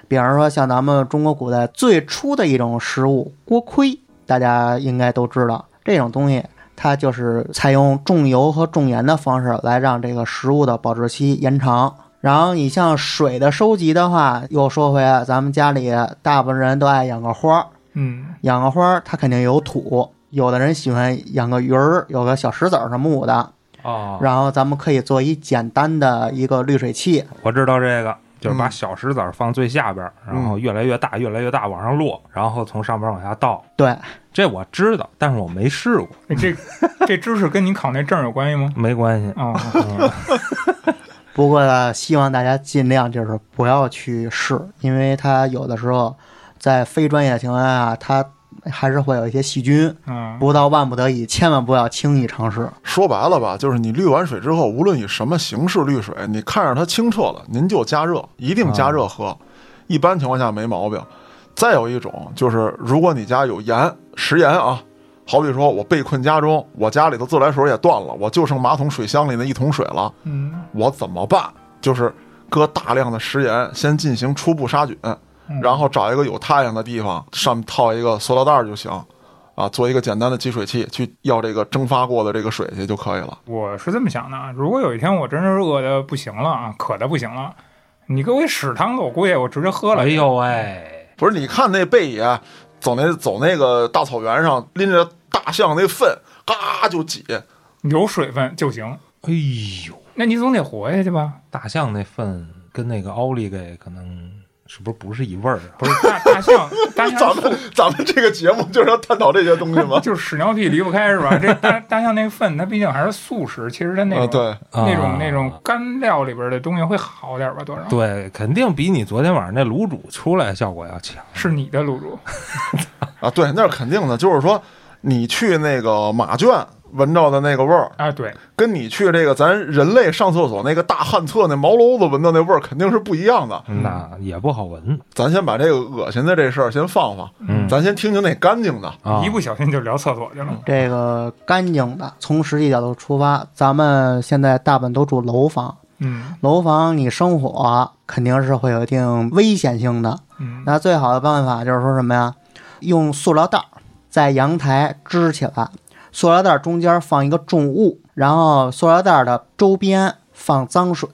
比方说像咱们中国古代最初的一种食物锅盔，大家应该都知道，这种东西它就是采用重油和重盐的方式来让这个食物的保质期延长。然后你像水的收集的话，又说回来，咱们家里大部分人都爱养个花儿，嗯，养个花儿它肯定有土，有的人喜欢养个鱼儿，有个小石子儿什么的。哦，然后咱们可以做一简单的一个滤水器，我知道这个，就是把嗯小石子儿放最下边儿，然后越来越大，越来越大往上落，然后从上边往下倒。对，这我知道，但是我没试过，哎这这知识跟你考那证有关系吗？没关系。哦，嗯不过呢，希望大家尽量就是不要去试，因为它有的时候在非专业情况下，它还是会有一些细菌。嗯，不到万不得已，千万不要轻易尝试。说白了吧，就是你滤完水之后，无论以什么形式滤水，你看着它清澈了，您就加热，一定加热喝，一般情况下没毛病。再有一种就是，如果你家有盐、食盐啊，好比说我被困家中，我家里头自来水也断了，我就剩马桶水箱里那一桶水了，嗯，我怎么办？就是搁大量的食盐，先进行初步杀菌，嗯然后找一个有太阳的地方，上面套一个塑料袋儿就行。啊，做一个简单的集水器，去要这个蒸发过的这个水去就可以了。我是这么想的啊，如果有一天我真是饿的不行了啊，渴的不行了，你给我一屎汤子，我估计我直接喝了。哎呦喂，不是，你看那贝爷走那走那个大草原上，拎着大象那粪，嘎就挤。有水分就行，哎呦，那你总得活下去吧？大象那粪跟那个奥利给可能是不是不是一味儿啊？不是大大象，大象咱们咱们这个节目就是要探讨这些东西吗？就是屎尿屁离不开是吧？这大大象那个粪，它毕竟还是素食，其实它那啊，种、对，那种啊那种干料里边的东西会好点吧？多少？对，肯定比你昨天晚上那卤煮出来效果要强。是你的卤煮，啊，对，那是肯定的。就是说，你去那个马圈闻着的那个味儿，啊，对，跟你去这个咱人类上厕所那个大旱厕那毛篓子闻到那味儿肯定是不一样的。那也不好闻咱先把这个恶心的这事儿先放放，嗯咱先听听那干净的。啊！一不小心就聊厕所去了。这个干净的，从实际角度出发，咱们现在大部分都住楼房，嗯楼房你生火肯定是会有一定危险性的。嗯那最好的办法就是说什么呀？用塑料袋儿在阳台支起来，塑料袋中间放一个重物，然后塑料袋的周边放脏水，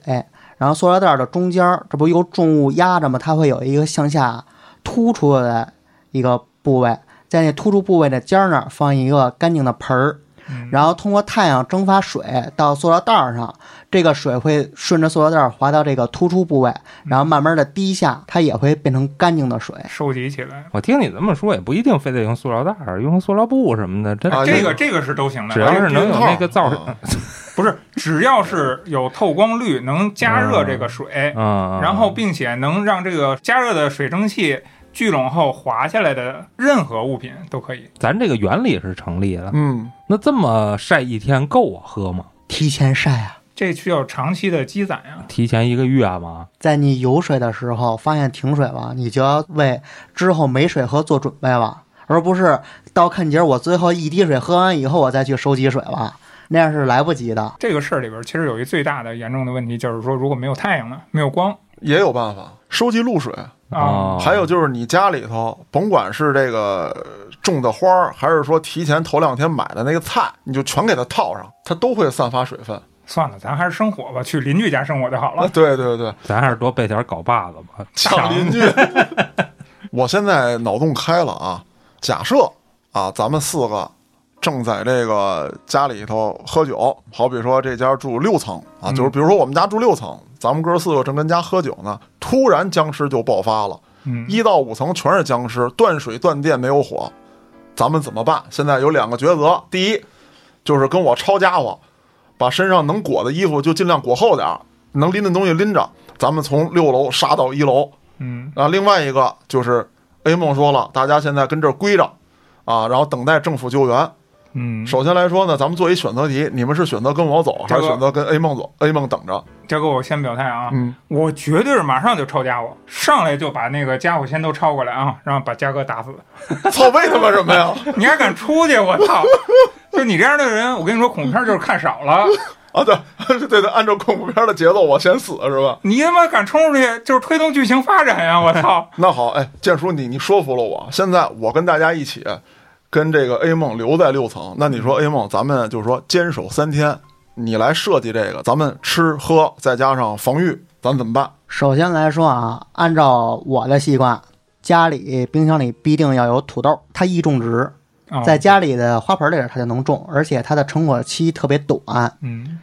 然后塑料袋的中间这不由重物压着吗？它会有一个向下突出的一个部位，在那突出部位的尖儿那儿放一个干净的盆儿，然后通过太阳蒸发水到塑料袋上，这个水会顺着塑料袋儿滑到这个突出部位，然后慢慢的滴下，它也会变成干净的水。收集起来，我听你这么说，也不一定非得用塑料袋儿，用塑料布什么的，真啊这个这个是都行的，只要是能有那个造啊不是只要是有透光率，能加热这个水，嗯，然后并且能让这个加热的水蒸气聚拢后滑下来的任何物品都可以。咱这个原理是成立的。嗯，那这么晒一天够我喝吗？提前晒啊，这需要长期的积攒呀。提前一个月吗？在你有水的时候发现停水了，你就要为之后没水喝做准备了，而不是到看节儿我最后一滴水喝完以后我再去收集水了，那样是来不及的。这个事儿里边其实有一最大的严重的问题，就是说如果没有太阳呢，没有光也有办法收集露水。啊，哦还有就是你家里头，甭管是这个种的花儿，还是说提前头两天买的那个菜，你就全给它套上，它都会散发水分。算了，咱还是生火吧，去邻居家生火就好啊，了。对对对，咱还是多备点镐把子吧。抢邻居。我现在脑洞开了啊，假设啊，咱们四个正在这个家里头喝酒，好比说这家住六层啊，嗯就是比如说我们家住六层，咱们哥四个正跟家喝酒呢，突然僵尸就爆发了，嗯，一到五层全是僵尸，断水断电没有火，咱们怎么办？现在有两个抉择，第一就是跟我抄家伙，把身上能裹的衣服就尽量裹厚点儿，能拎的东西拎着，咱们从六楼杀到一楼。嗯啊，另外一个就是 A 梦说了，大家现在跟这儿归着，啊，然后等待政府救援。嗯，首先来说呢，咱们做一选择题，你们是选择跟我走，还是选择跟 A 梦走？A 梦等着。这个我先表态啊，嗯，我绝对是马上就抄家伙，上来就把那个家伙先都抄过来啊，然后把嘉哥打死。操，为他妈什么呀？你还敢出去？我操！就你这样的人，我跟你说，恐怖片就是看少了。啊，对 对对，按照恐怖片的节奏，我先死是吧？你他妈敢冲出去，就是推动剧情发展呀！我操！那好，哎，建叔，你你说服了我。现在我跟大家一起，跟这个 A 梦留在六层。那你说 A 梦，咱们就是说坚守三天，你来设计这个，咱们吃喝再加上防御，咱怎么办？首先来说啊，按照我的习惯，家里冰箱里必定要有土豆，它易种植，啊在家里的花盆里它就能种，而且它的成果期特别短。嗯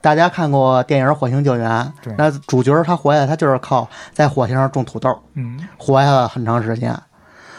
大家看过电影《火星救援》对，那主角他活下来，他就是靠在火星上种土豆嗯活下来很长时间。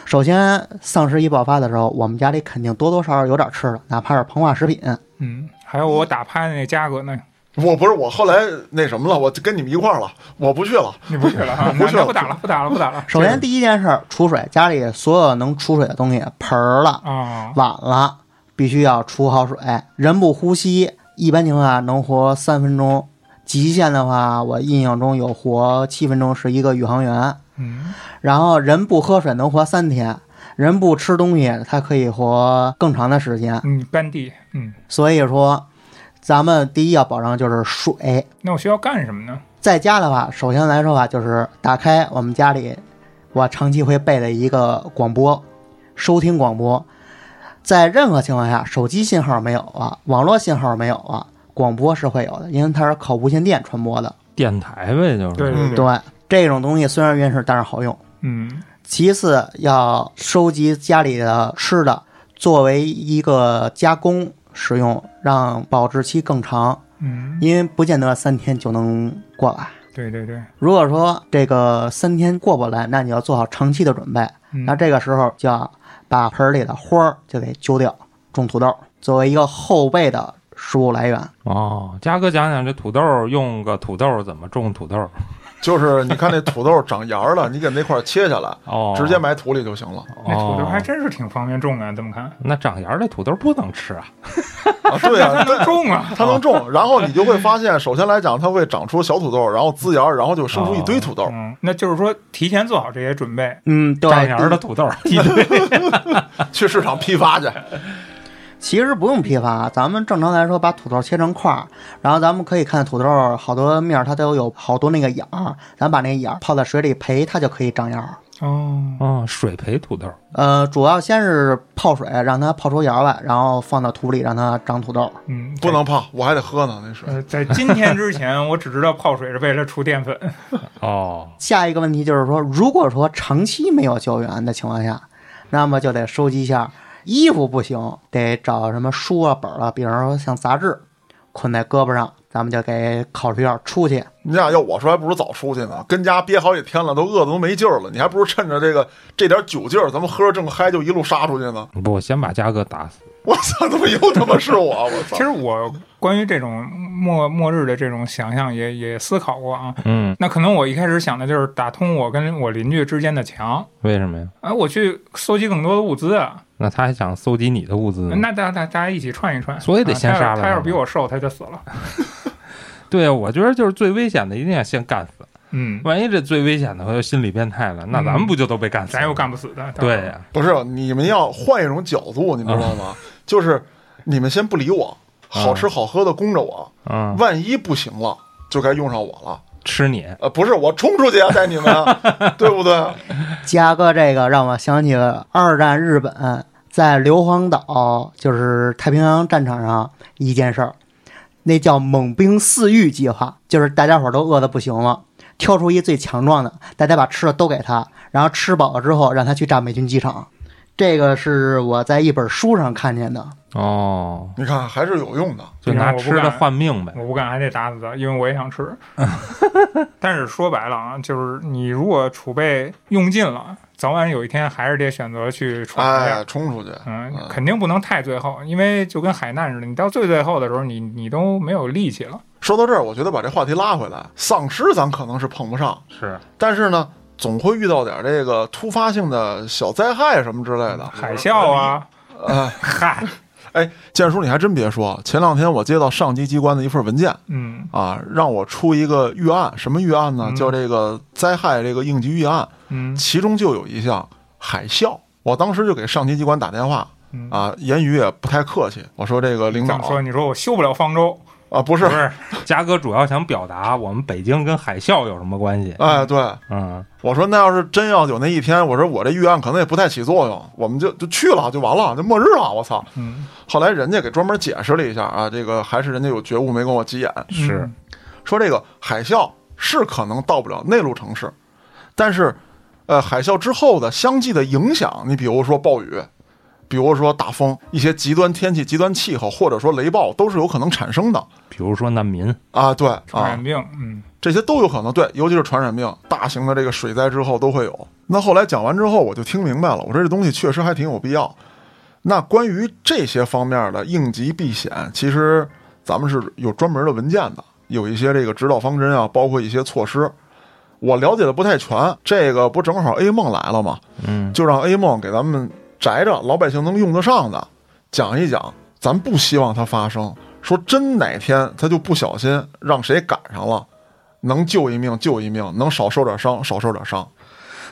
首先，丧尸一爆发的时候，我们家里肯定多多少少有点吃的，哪怕是膨化食品。嗯，还有我打拍的那价格呢，我不是我后来那什么了，我就跟你们一块儿了，我不去了。你不去了 啊？不去了不打了，不打了，不打了。首先，第一件事，储水，家里所有能储水的东西，盆儿了、啊，碗了，必须要储好水。人不呼吸，一般情况下能活三分钟，极限的话，我印象中有活七分钟，是一个宇航员。嗯然后人不喝水能活三天，人不吃东西，它可以活更长的时间。嗯，干地，嗯，所以说，咱们第一要保障就是水。那我需要干什么呢？在家的话，首先来说吧，就是打开我们家里我长期会备的一个广播，收听广播。在任何情况下，手机信号没有啊，网络信号没有啊，广播是会有的，因为它是靠无线电传播的。电台呗，就是对嗯对，对，这种东西虽然原始，但是好用。嗯其次，要收集家里的吃的，作为一个加工使用，让保质期更长，嗯，因为不见得三天就能过来。对对对，如果说这个三天过不来，那你要做好长期的准备。嗯那这个时候就要把盆里的花儿就给揪掉，种土豆，作为一个后备的食物来源。哦，嘉哥讲讲这土豆儿用个土豆儿怎么种土豆儿？就是你看那土豆长芽了，你给那块切下来，哦，直接埋土里就行了那土豆还哦真是挺方便种啊，这么看，那长芽儿的土豆不能吃啊？啊。对啊、它能种啊，它能种，然后你就会发现，首先来讲，它会长出小土豆，然后滋芽，然后就生出一堆土豆。嗯，那就是说提前做好这些准备，嗯，对。长芽的土豆一堆。去市场批发去。其实不用批发，咱们正常来说把土豆切成块儿，然后咱们可以看土豆好多面儿它都有好多那个眼儿，咱把那眼儿泡在水里培，它就可以长芽儿。哦，哦，水培土豆儿。呃，主要先是泡水，让它泡出芽来，然后放到土里让它长土豆。嗯，不能泡，我还得喝呢，那水。呃，在今天之前，我只知道泡水是为了出淀粉。哦，下一个问题就是说，如果说长期没有救援的情况下，那么就得收集一下衣服，不行，得找什么书啊本儿啊，比方说像杂志，捆在胳膊上，咱们就给考虑要出去。你想要我说，还不如早出去呢，跟家憋好几天了，都饿得都没劲儿了，你还不如趁着这个这点酒劲儿，咱们喝着正嗨，就一路杀出去呢。不，先把嘉哥打死。我操，怎么又他妈是我？我操其！实我关于这种末末日的这种想象也也思考过啊。嗯，那可能我一开始想的就是打通我跟我邻居之间的墙，为什么呀？哎，我去搜集更多的物资啊。那他还想搜集你的物资呢？那大家大大家一起串一串，所以得先杀他要他要是比我瘦，他就死了。对啊，我觉得就是最危险的，一定要先干死。嗯，万一这最危险的话又心理变态了，那咱们不就都被干死了？咱又干不死的。对呀、不是，你们要换一种角度，你知道吗？就是你们先不理我，好吃好喝的供着我，嗯，万一不行了，就该用上我了。吃你。呃，不是我冲出去啊，带你们，对不对？嘉哥这个让我想起了二战日本在硫磺岛，就是太平洋战场上一件事儿，那叫猛兵四御计划，就是大家伙儿都饿得不行了，挑出一最强壮的，大家把吃的都给他，然后吃饱了之后让他去炸美军机场。这个是我在一本书上看见的。哦，你看还是有用的。就拿吃的换命呗。我不干，还得打死他，因为我也想吃。但是说白了啊，就是你如果储备用尽了，早晚有一天还是得选择去闯一下哎，。冲出去，嗯，肯定不能太最后，因为就跟海难似的，你到最最后的时候，你你都没有力气了。说到这儿，我觉得把这话题拉回来，丧尸咱可能是碰不上，是，但是呢，总会遇到点这个突发性的小灾害什么之类的。海啸啊，哎。嗨，哎，建叔，你还真别说，前两天我接到上级机关的一份文件。嗯。啊，让我出一个预案，什么预案呢？嗯。叫这个灾害这个应急预案，嗯。其中就有一项海啸。我当时就给上级机关打电话。嗯，啊，言语也不太客气，我说这个领导。说？你说我修不了方舟，啊，不是不，是？嘉哥主要想表达我们北京跟海啸有什么关系？哎，对，嗯，我说那要是真要有那一天，我说我这预案可能也不太起作用，我们就就去了就完了，就末日了，我操！嗯，后来人家给专门解释了一下啊，这个还是人家有觉悟，没跟我急眼，是，说这个海啸是可能到不了内陆城市，但是，呃，海啸之后的相继的影响，你比如说暴雨，比如说大风，一些极端天气、极端气候，或者说雷暴，都是有可能产生的比如说难民，啊。对啊传染，病，嗯这些都有可能。对，尤其是传染病，大型的这个水灾之后都会有。那后来讲完之后，我就听明白了，我说这东西确实还挺有必要。那关于这些方面的应急避险，其实咱们是有专门的文件的，有一些这个指导方针啊，包括一些措施。我了解的不太全，这个不正好 A 梦来了吗？嗯，就让 A 梦给咱们摘着老百姓能用得上的讲一讲，咱不希望它发生。说真哪天他就不小心让谁赶上了，能救一命救一命，能少受点伤少受点伤。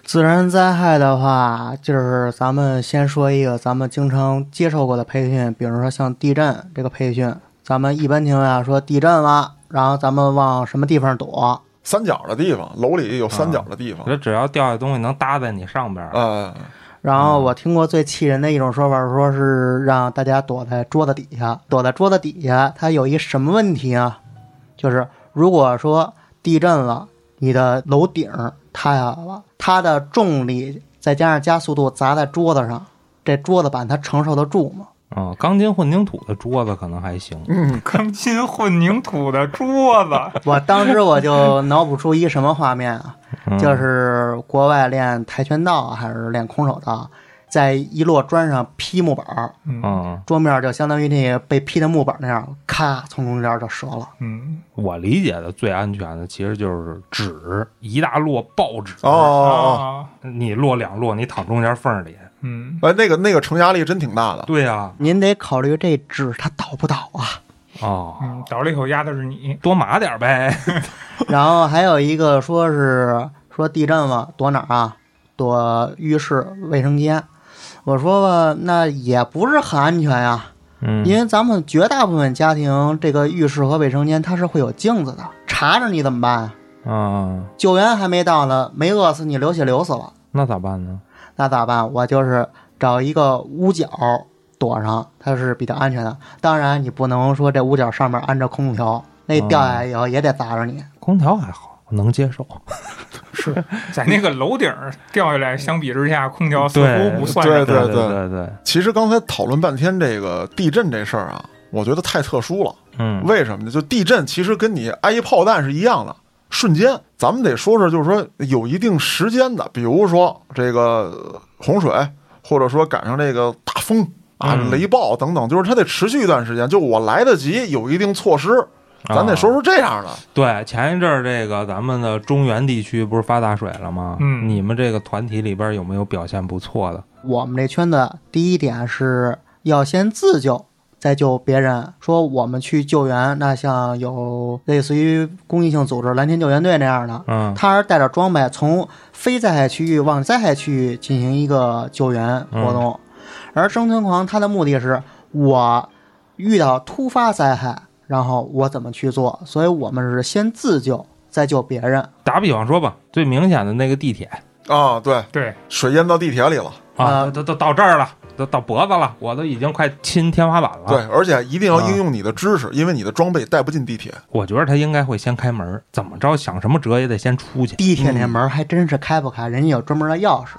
自然灾害的话，就是咱们先说一个咱们经常接受过的培训，比如说像地震这个培训，咱们一般情况下说地震了，然后咱们往什么地方躲？三角的地方，楼里有三角的地方，这只要掉下东西能搭在你上边儿，呃，然后我听过最气人的一种说法，说是让大家躲在桌子底下，躲在桌子底下，它有一什么问题啊？就是如果说地震了，你的楼顶塌下来了，它的重力再加上加速度砸在桌子上，这桌子板它承受得住吗？啊，钢筋混凝土的桌子可能还行。嗯，钢筋混凝土的桌子，我当时我就脑补出一什么画面啊？嗯 就是国外练跆拳道还是练空手道，在一摞砖上劈木板儿，嗯嗯，桌面就相当于那个被劈的木板那样，咔从中间就折了。嗯我理解的最安全的其实就是纸，一大摞报纸。哦哦哦，啊，你摞两摞，你躺中间缝儿里。嗯哎，那个那个承压力真挺大的。对呀、您得考虑这纸它倒不倒啊。哦，嗯，倒了以后压的是你，多码点儿呗。然后还有一个说是说地震了躲哪儿啊？躲浴室、卫生间。我说吧，那也不是很安全呀，嗯，因为咱们绝大部分家庭这个浴室和卫生间它是会有镜子的，查着你怎么办啊？啊，救援还没到呢，没饿死你流血流死了，那咋办呢？那咋办？我就是找一个屋角躲上，它是比较安全的。当然，你不能说这屋角上面安着空调，那掉下来以后也得砸着你。空调还好，我能接受。是在那个楼顶儿掉下来，相比之下，空调似乎不算对什么。对对对，其实刚才讨论半天这个地震这事儿啊，我觉得太特殊了。嗯，为什么呢？就地震其实跟你挨一炮弹是一样的，瞬间。咱们得说说，就是说有一定时间的，比如说这个洪水，或者说赶上这个大风啊、嗯雷暴等等，就是它得持续一段时间。就我来得及有一定措施，咱得说说这样的。对，前一阵儿这个咱们的中原地区不是发大水了吗？嗯你们这个团体里边有没有表现不错的？我们这圈子第一点是要先自救，再救别人。说我们去救援，那像有类似于公益性组织蓝天救援队那样的，嗯他是带着装备从非灾害区域往灾害区域进行一个救援活动，而生存狂他的目的是我遇到突发灾害，然后我怎么去做？所以我们是先自救，再救别人。打比方说吧，最明显的那个地铁啊，对，对，水淹到地铁里了，啊，啊都都到这儿了，都到脖子了，我都已经快亲天花板了。对，，而且一定要应用你的知识，因为你的装备带不进地铁。我觉得他应该会先开门，怎么着想什么辙也得先出去。地铁那门还真是开不开，人家有专门的钥匙。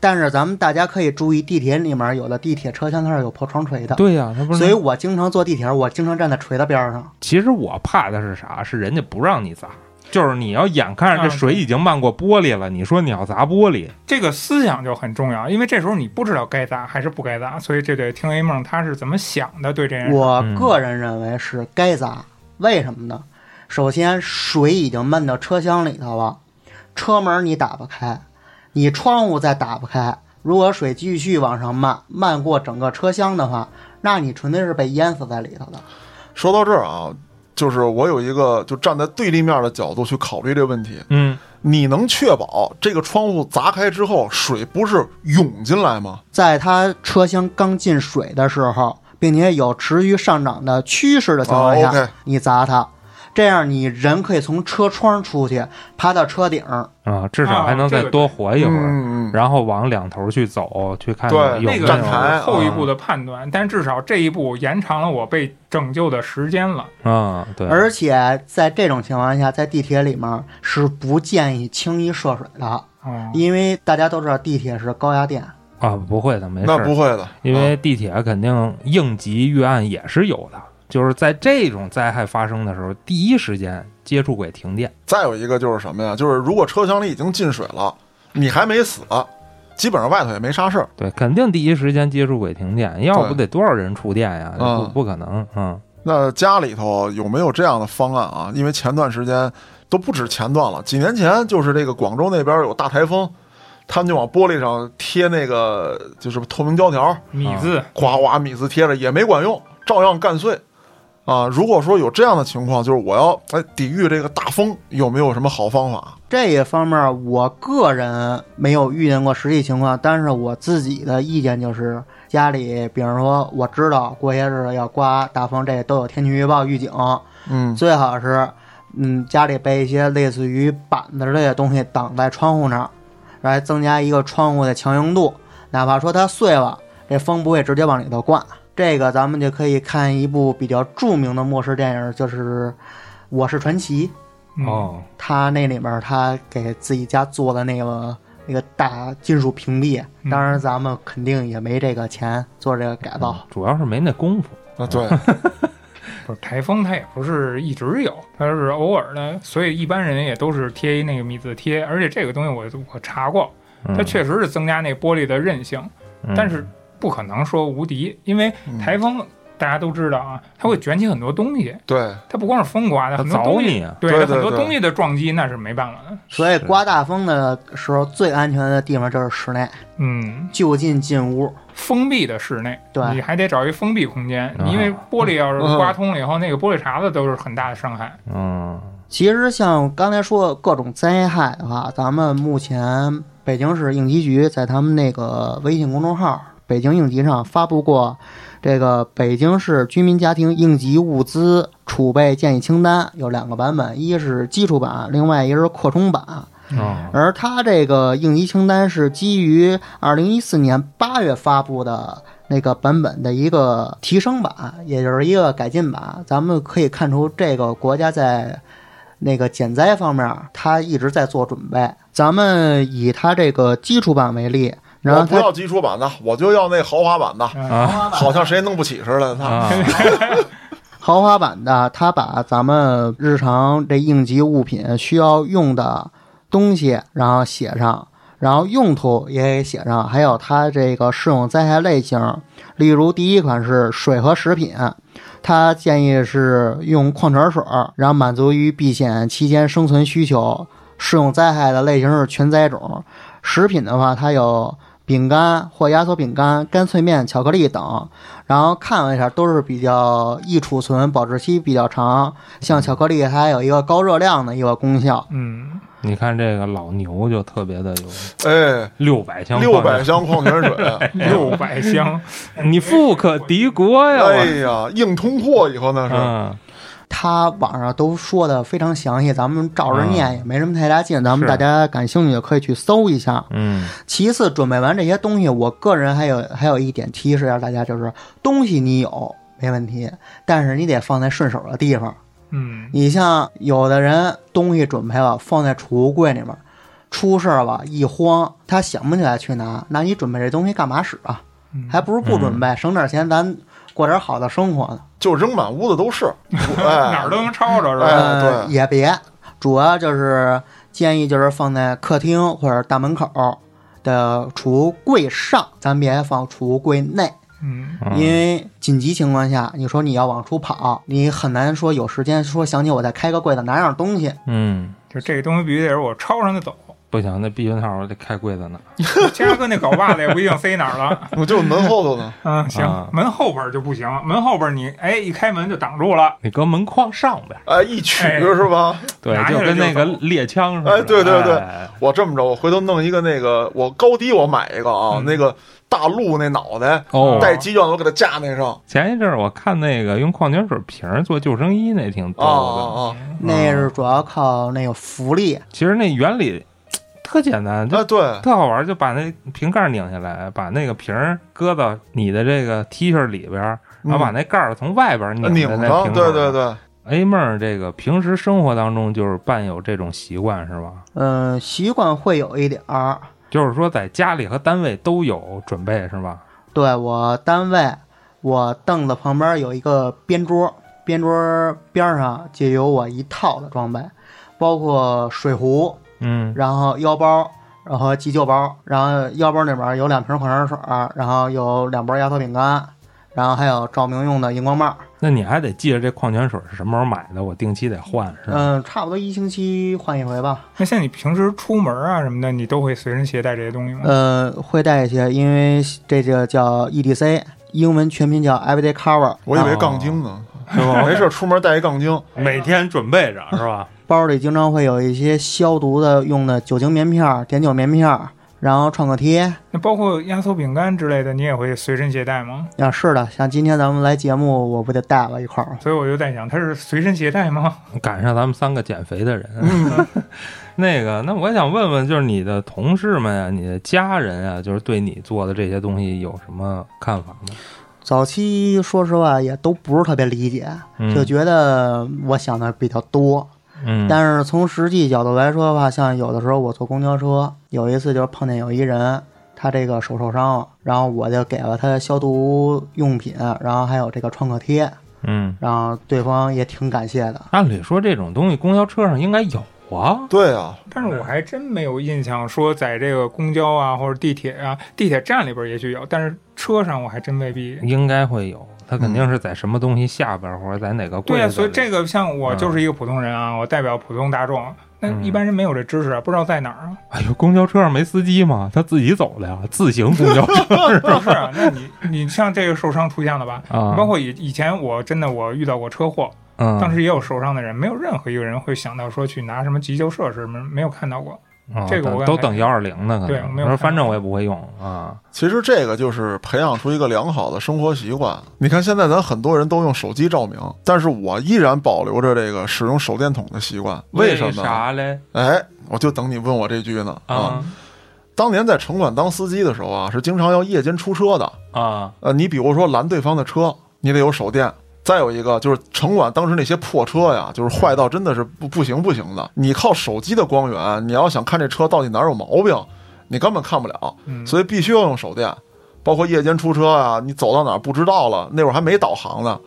但是咱们大家可以注意，地铁里面有的地铁车厢它是有破窗锤的，对呀、他不是。所以我经常坐地铁，我经常站在锤子边上。其实我怕的是啥？是人家不让你砸，就是你要眼看着这啊水已经漫过玻璃了，你说你要砸玻璃，这个思想就很重要，因为这时候你不知道该砸还是不该砸，所以这得听 A 梦他是怎么想的对这件事。我个人认为是该砸，为什么呢？首先，水已经漫到车厢里头了，车门你打不开，你窗户再打不开。如果水继续往上漫，漫过整个车厢的话，那你纯粹是被淹死在里头的。说到这儿啊，就是我有一个就站在对立面的角度去考虑这个问题，嗯，你能确保这个窗户砸开之后水不是涌进来吗？在它车厢刚进水的时候，并且有持续上涨的趋势的情况下，你砸它，这样你人可以从车窗出去，爬到车顶。啊，至少还能再多活一会儿，嗯嗯然后往两头去走，去看对有没有那个是站台后一步的判断，但至少这一步延长了我被拯救的时间了。啊，对，而且在这种情况下，在地铁里面是不建议轻易涉水的，哦，因为大家都知道地铁是高压电。啊，不会的，没事儿，那不会的，因为啊地铁肯定应急预案也是有的，就是在这种灾害发生的时候，第一时间接触轨停电。再有一个就是什么呀？就是如果车厢里已经进水了，你还没死，基本上外头也没啥事儿。对，肯定第一时间接触轨停电，要不得多少人触电呀？嗯不不可能，嗯那家里头有没有这样的方案啊？因为前段时间都不止前段了，几年前就是这个广州那边有大台风，他们就往玻璃上贴那个就是透明胶条，米字，哗哗米字贴着也没管用，照样干碎。啊，如果说有这样的情况，就是我要来抵御这个大风，有没有什么好方法？这一方面，我个人没有遇见过实际情况，但是我自己的意见就是，家里，比如说我知道过些日子要刮大风，这都有天气预报预警，嗯，最好是，嗯，家里备一些类似于板子之类的东西挡在窗户那儿，来增加一个窗户的强硬度，哪怕说它碎了，这风不会直接往里头灌。这个咱们就可以看一部比较著名的末世电影，就是《我是传奇》。嗯，哦，他那里面他给自己家做的那个那个大金属屏蔽，嗯当然咱们肯定也没这个钱做这个改造。主要是没那功夫。啊，对，不是台风，它也不是一直有，它是偶尔的，所以一般人也都是贴一那个米字贴，而且这个东西我我查过，它嗯确实是增加那玻璃的韧性，嗯但是不可能说无敌，因为嗯台风大家都知道啊，它会卷起很多东西，对，它不光是风刮的，它很多东西，凿你啊。对它很多东西的撞击那是没办法的。所以刮大风的时候，最安全的地方就是室内，嗯，就近进屋。封闭的室内，对。你还得找一封闭空间，啊。因为玻璃要是嗯刮通了以后，那个玻璃碴子都是很大的伤害。嗯。其实像刚才说的各种灾害的话，咱们目前北京市应急局在他们那个微信公众号“北京应急”上发布过这个北京市居民家庭应急物资储备建议清单，有两个版本，一是基础版，另外一个是扩充版。哦而它这个应急清单是基于二零一四年八月发布的那个版本的一个提升版，也就是一个改进版。咱们可以看出，这个国家在那个减灾方面，它一直在做准备。咱们以它这个基础版为例，然后它我不要基础版的，我就要那豪华版的，啊好像谁弄不起似的。豪华版的，它把咱们日常这应急物品需要用的东西，然后写上，然后用途也给写上，还有它这个适用灾害类型。例如，第一款是水和食品，它建议是用矿泉水，然后满足于避险期间生存需求。适用灾害的类型是全灾种。食品的话，它有饼干或压缩饼干、干脆面、巧克力等。然后看了一下，都是比较易储存、保质期比较长。像巧克力，它还有一个高热量的一个功效。嗯，你看这个老牛就特别的有哎，六百箱，六百，箱矿泉水，六百箱，你富可敌国呀！哎呀，硬通货以后那是。嗯，它网上都说的非常详细，咱们照着念也没什么太大劲。咱们大家感兴趣的可以去搜一下。嗯其次，准备完这些东西，我个人还有还有一点提示一下大家，就是东西你有没问题，但是你得放在顺手的地方。嗯，你像有的人东西准备了放在储物柜里面，出事儿了一慌，他想不起来去拿，那你准备这东西干嘛使啊？嗯还不如不准备，省点钱，咱过点好的生活呢。就扔满屋子都是，哎，哪儿都能抄着是吧？哎呃，对也别，主要就是建议就是放在客厅或者大门口的储物柜上，咱别放储物柜内。嗯，嗯因为紧急情况下，你说你要往出跑，你很难说有时间说想起我再开个柜子拿样东西。嗯，就这个东西必须得是我抄上就走，不行，那避孕套我得开柜子呢。加哥那镐把子也不一定塞哪儿了。我就门后头呢。嗯，行啊，门后边就不行，门后边你哎一开门就挡住了。你搁门框上呗，哎，一取哎是吧？对拿，下来就跟那个走猎枪似的。哎对对对哎我这么着，我回头弄一个那个，我高低我买一个啊，嗯那个大鹿那脑袋哦，带鸡圈，我给它架那上。前一阵儿我看那个用矿泉水瓶儿做救生衣，那挺逗啊的。啊啊！那是主要靠那个浮力，其实那原理特简单，就啊，对，特好玩儿，就把那瓶盖儿拧下来，把那个瓶儿搁到你的这个 T 恤里边儿，然后把那盖儿从外边儿拧拧在那上，瓶口上。对对对，A 妹儿这个平时生活当中就是伴有这种习惯是吧？嗯、习惯会有一点儿。就是说在家里和单位都有准备是吧？对我单位，我凳子旁边有一个边桌，边桌边上就有我一套的装备，包括水壶，嗯，然后腰包，然后急救包，然后腰包里面有两瓶矿泉水，然后有两包压缩饼干，然后还有照明用的荧光棒。那你还得记着这矿泉水是什么时候买的，我定期得换是吧？嗯，差不多一星期换一回吧。那像你平时出门啊什么的，你都会随身携带这些东西吗？呃，会带一些，因为这个叫 EDC，英文全拼叫 Everyday Cover。我以为杠精呢，是吧？没事出门带一杠精。每天准备着是吧？包里经常会有一些消毒的用的酒精棉片儿、碘酒棉片儿，然后创可贴。那包括压缩饼干之类的，你也会随身携带吗？啊，是的，像今天咱们来节目，我不得带了一块儿吗？所以我就在想，它是随身携带吗？赶上咱们三个减肥的人，那个，那我想问问，就是你的同事们啊，你的家人啊，就是对你做的这些东西有什么看法吗？早期说实话也都不是特别理解，嗯就觉得我想的比较多。嗯，但是从实际角度来说的话，像有的时候我坐公交车，有一次就是碰见有一人，他这个手受伤了，然后我就给了他消毒用品，然后还有这个创可贴，嗯，然后对方也挺感谢的。按理说这种东西公交车上应该有啊。对啊，但是我还真没有印象说在这个公交啊或者地铁啊，地铁站里边也许有，但是车上我还真未必。应该会有，它肯定是在什么东西下边儿，或者在哪个柜子。对呀、所以这个像我嗯就是一个普通人啊，我代表普通大众，那嗯一般人没有这知识啊，不知道在哪儿啊。哎呦，公交车上没司机吗？他自己走的呀，自行公交车是？不是啊，那你你像这个受伤出现了吧？啊，包括以以前我真的我遇到过车祸，嗯，当时也有受伤的人，没有任何一个人会想到说去拿什么急救设施，没没有看到过。啊这个我都等幺二零呢，可能对没有我说反正我也不会用啊。其实这个就是培养出一个良好的生活习惯。你看现在咱很多人都用手机照明，但是我依然保留着这个使用手电筒的习惯。为什么？啥嘞？哎，我就等你问我这句呢啊当年在城管当司机的时候啊，是经常要夜间出车的。啊呃，你比如说拦对方的车，你得有手电。再有一个就是城管当时那些破车呀，就是坏到真的是不不行不行的。你靠手机的光源，你要想看这车到底哪儿有毛病，你根本看不了。嗯，所以必须要用手电。包括夜间出车啊，你走到哪儿不知道了，那会儿还没导航呢，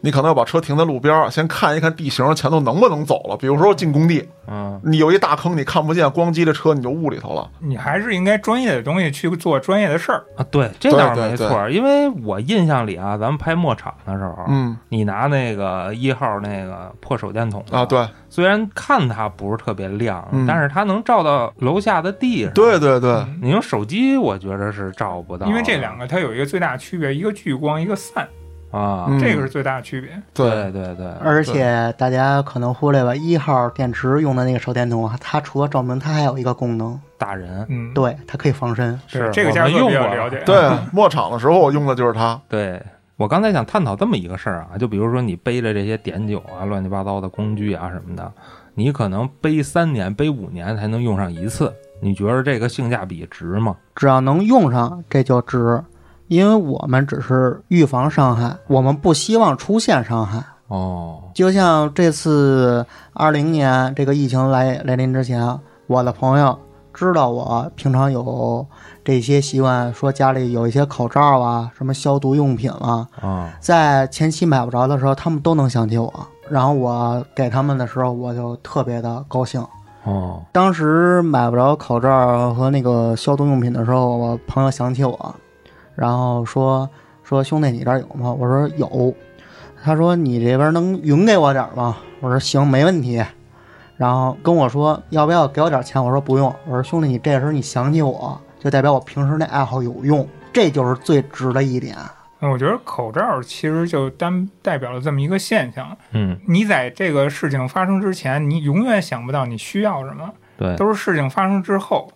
你可能要把车停在路边儿，先看一看地形，前头能不能走了。比如说进工地，嗯你有一大坑你看不见，咣叽的车你就雾里头了。你还是应该专业的东西去做专业的事儿。啊，对，这倒是对对没错儿。因为我印象里啊，咱们拍末场的时候，嗯你拿那个一号那个破手电筒啊，，对虽然看它不是特别亮，嗯但是它能照到楼下的地上。对对对，嗯你用手机，我觉得是照不到，因为这两个它有一个最大的区别，一个聚光，一个散，啊，嗯这个是最大的区别。对对对，而且大家可能忽略了一号电池用的那个手电筒，它除了照明，它还有一个功能，打人嗯，对，它可以防身。是这个价格用过了解。对，末场的时候我用的就是它。对。我刚才想探讨这么一个事儿啊，就比如说你背着这些碘酒啊、乱七八糟的工具啊什么的，你可能背三年、背五年才能用上一次，你觉得这个性价比值吗？只要能用上，这就值。因为我们只是预防伤害，我们不希望出现伤害。哦，就像这次二零年这个疫情来来临之前，我的朋友知道我平常有这些习惯，说家里有一些口罩啊、什么消毒用品啊，啊，在前期买不着的时候，他们都能想起我。然后我给他们的时候，我就特别的高兴。哦，当时买不着口罩和那个消毒用品的时候，我朋友想起我，然后说说兄弟你这儿有吗？我说有。他说你这边能匀给我点儿吗？我说行，没问题。然后跟我说要不要给我点钱？我说不用。我说兄弟你这时候你想起我，就代表我平时那爱好有用，这就是最值的一点。我觉得口罩其实就单代表了这么一个现象。嗯，你在这个事情发生之前，你永远想不到你需要什么，对，都是事情发生之后。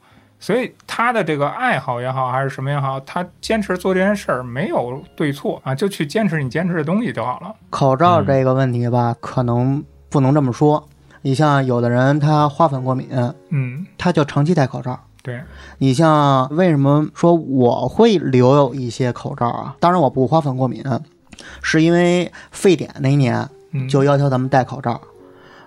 所以他的这个爱好也好，还是什么也好，他坚持做这件事儿没有对错啊，就去坚持你坚持的东西就好了。口罩这个问题吧，可能不能这么说。你像有的人他花粉过敏，嗯，他就长期戴口罩。对，你像为什么说我会留有一些口罩啊？当然我不花粉过敏，是因为沸点那一年嗯，就要求咱们戴口罩。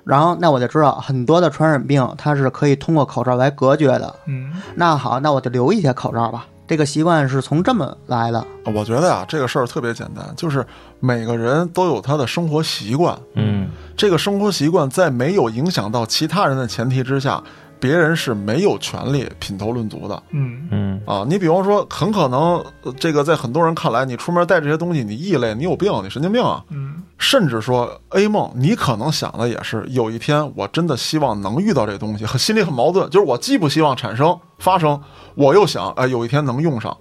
然后那我就知道很多的传染病它是可以通过口罩来隔绝的。嗯，那好，那我就留一些口罩吧。这个习惯是从这么来的。我觉得呀，这个事儿特别简单，就是每个人都有他的生活习惯，嗯，这个生活习惯在没有影响到其他人的前提之下，别人是没有权利品头论足的嗯，嗯，啊。你比方说，很可能呃这个在很多人看来，你出门带这些东西，你异类，你有病，你神经病啊。嗯，甚至说 A 梦，你可能想的也是，有一天我真的希望能遇到这东西，很心里很矛盾，就是我既不希望产生发生，我又想，哎，有一天能用上。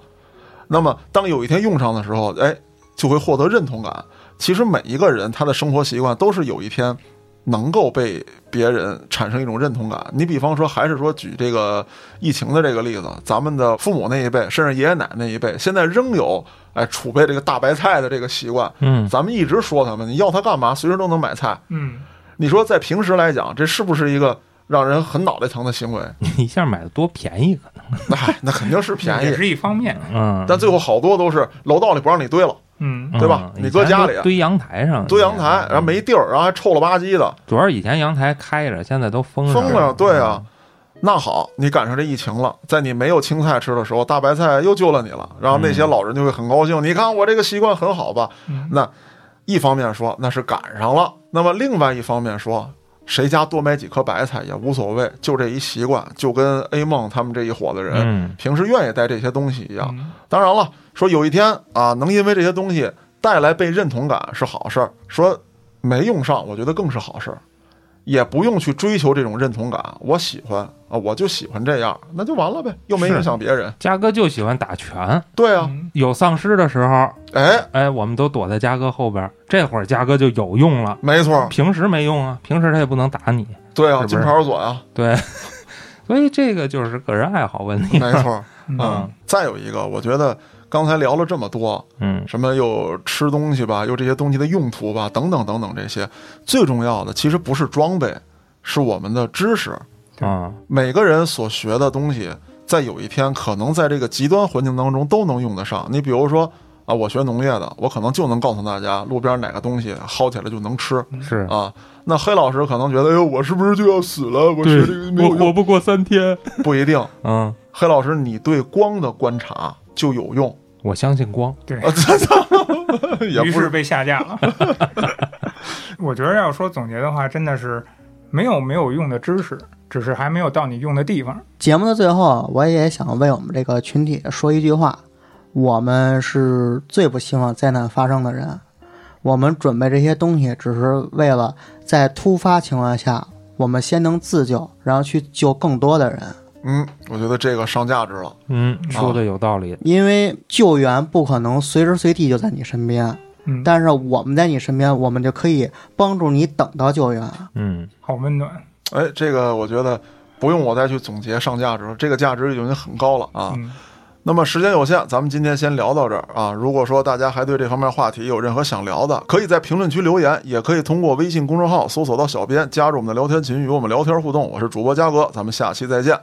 那么当有一天用上的时候，哎，就会获得认同感。其实每一个人他的生活习惯都是有一天能够被别人产生一种认同感。你比方说，还是说举这个疫情的这个例子，咱们的父母那一辈，甚至爷爷奶奶那一辈，现在仍有哎储备这个大白菜的这个习惯。嗯，咱们一直说他们，你要它干嘛？随时都能买菜。嗯，你说在平时来讲，这是不是一个让人很脑袋疼的行为，你一下买的多便宜可能，那 那肯定是便宜。也是一方面。嗯，但最后好多都是楼道里不让你堆了，嗯，对吧嗯你搁家里以前都堆阳台上，堆阳台，然后没地儿，然后还臭了吧唧的，主要是以前阳台开着，现在都封上封了。对啊，那好，你赶上这疫情了，在你没有青菜吃的时候，大白菜又救了你了，然后那些老人就会很高兴。你看我这个习惯很好吧？嗯那一方面说那是赶上了，那么另外一方面说，谁家多买几颗白菜也无所谓，就这一习惯，就跟 A 梦他们这一伙子人、嗯。平时愿意带这些东西一样。嗯。当然了，说有一天啊，能因为这些东西带来被认同感是好事儿，说没用上，我觉得更是好事儿，也不用去追求这种认同感。我喜欢啊，我就喜欢这样，那就完了呗，又没影响别人。嘉哥就喜欢打拳，对啊，嗯有丧尸的时候，哎，哎，我们都躲在嘉哥后边，这会儿嘉哥就有用了。没错，平时没用啊，平时他也不能打你，对啊，金牌锁啊，对，所以这个就是个人爱好问题。没错。嗯嗯，再有一个，我觉得刚才聊了这么多，嗯什么又吃东西吧，又这些东西的用途吧，等等等等，这些最重要的其实不是装备，是我们的知识。啊，每个人所学的东西，在有一天可能在这个极端环境当中都能用得上。你比如说啊，我学农业的，我可能就能告诉大家路边哪个东西薅起来就能吃是啊。那黑老师可能觉得，哎呦，我是不是就要死了？我学这个没有用，不过三天。不一定。嗯，黑老师，你对光的观察就有用，我相信光。对，于是被下架了。我觉得要说总结的话，真的是没有没有用的知识，只是还没有到你用的地方。节目的最后，我也想为我们这个群体说一句话：我们是最不希望灾难发生的人。我们准备这些东西，只是为了在突发情况下，我们先能自救，然后去救更多的人。嗯，我觉得这个上价值了。嗯，说的有道理。因为救援不可能随时随地就在你身边，嗯，但是我们在你身边，我们就可以帮助你等到救援。嗯，好温暖。哎，这个我觉得不用我再去总结上价值了，这个价值已经很高了啊。嗯，那么时间有限，咱们今天先聊到这儿啊。如果说大家还对这方面话题有任何想聊的，可以在评论区留言，也可以通过微信公众号搜索到小编，加入我们的聊天群，与我们聊天互动。我是主播嘉哥，咱们下期再见。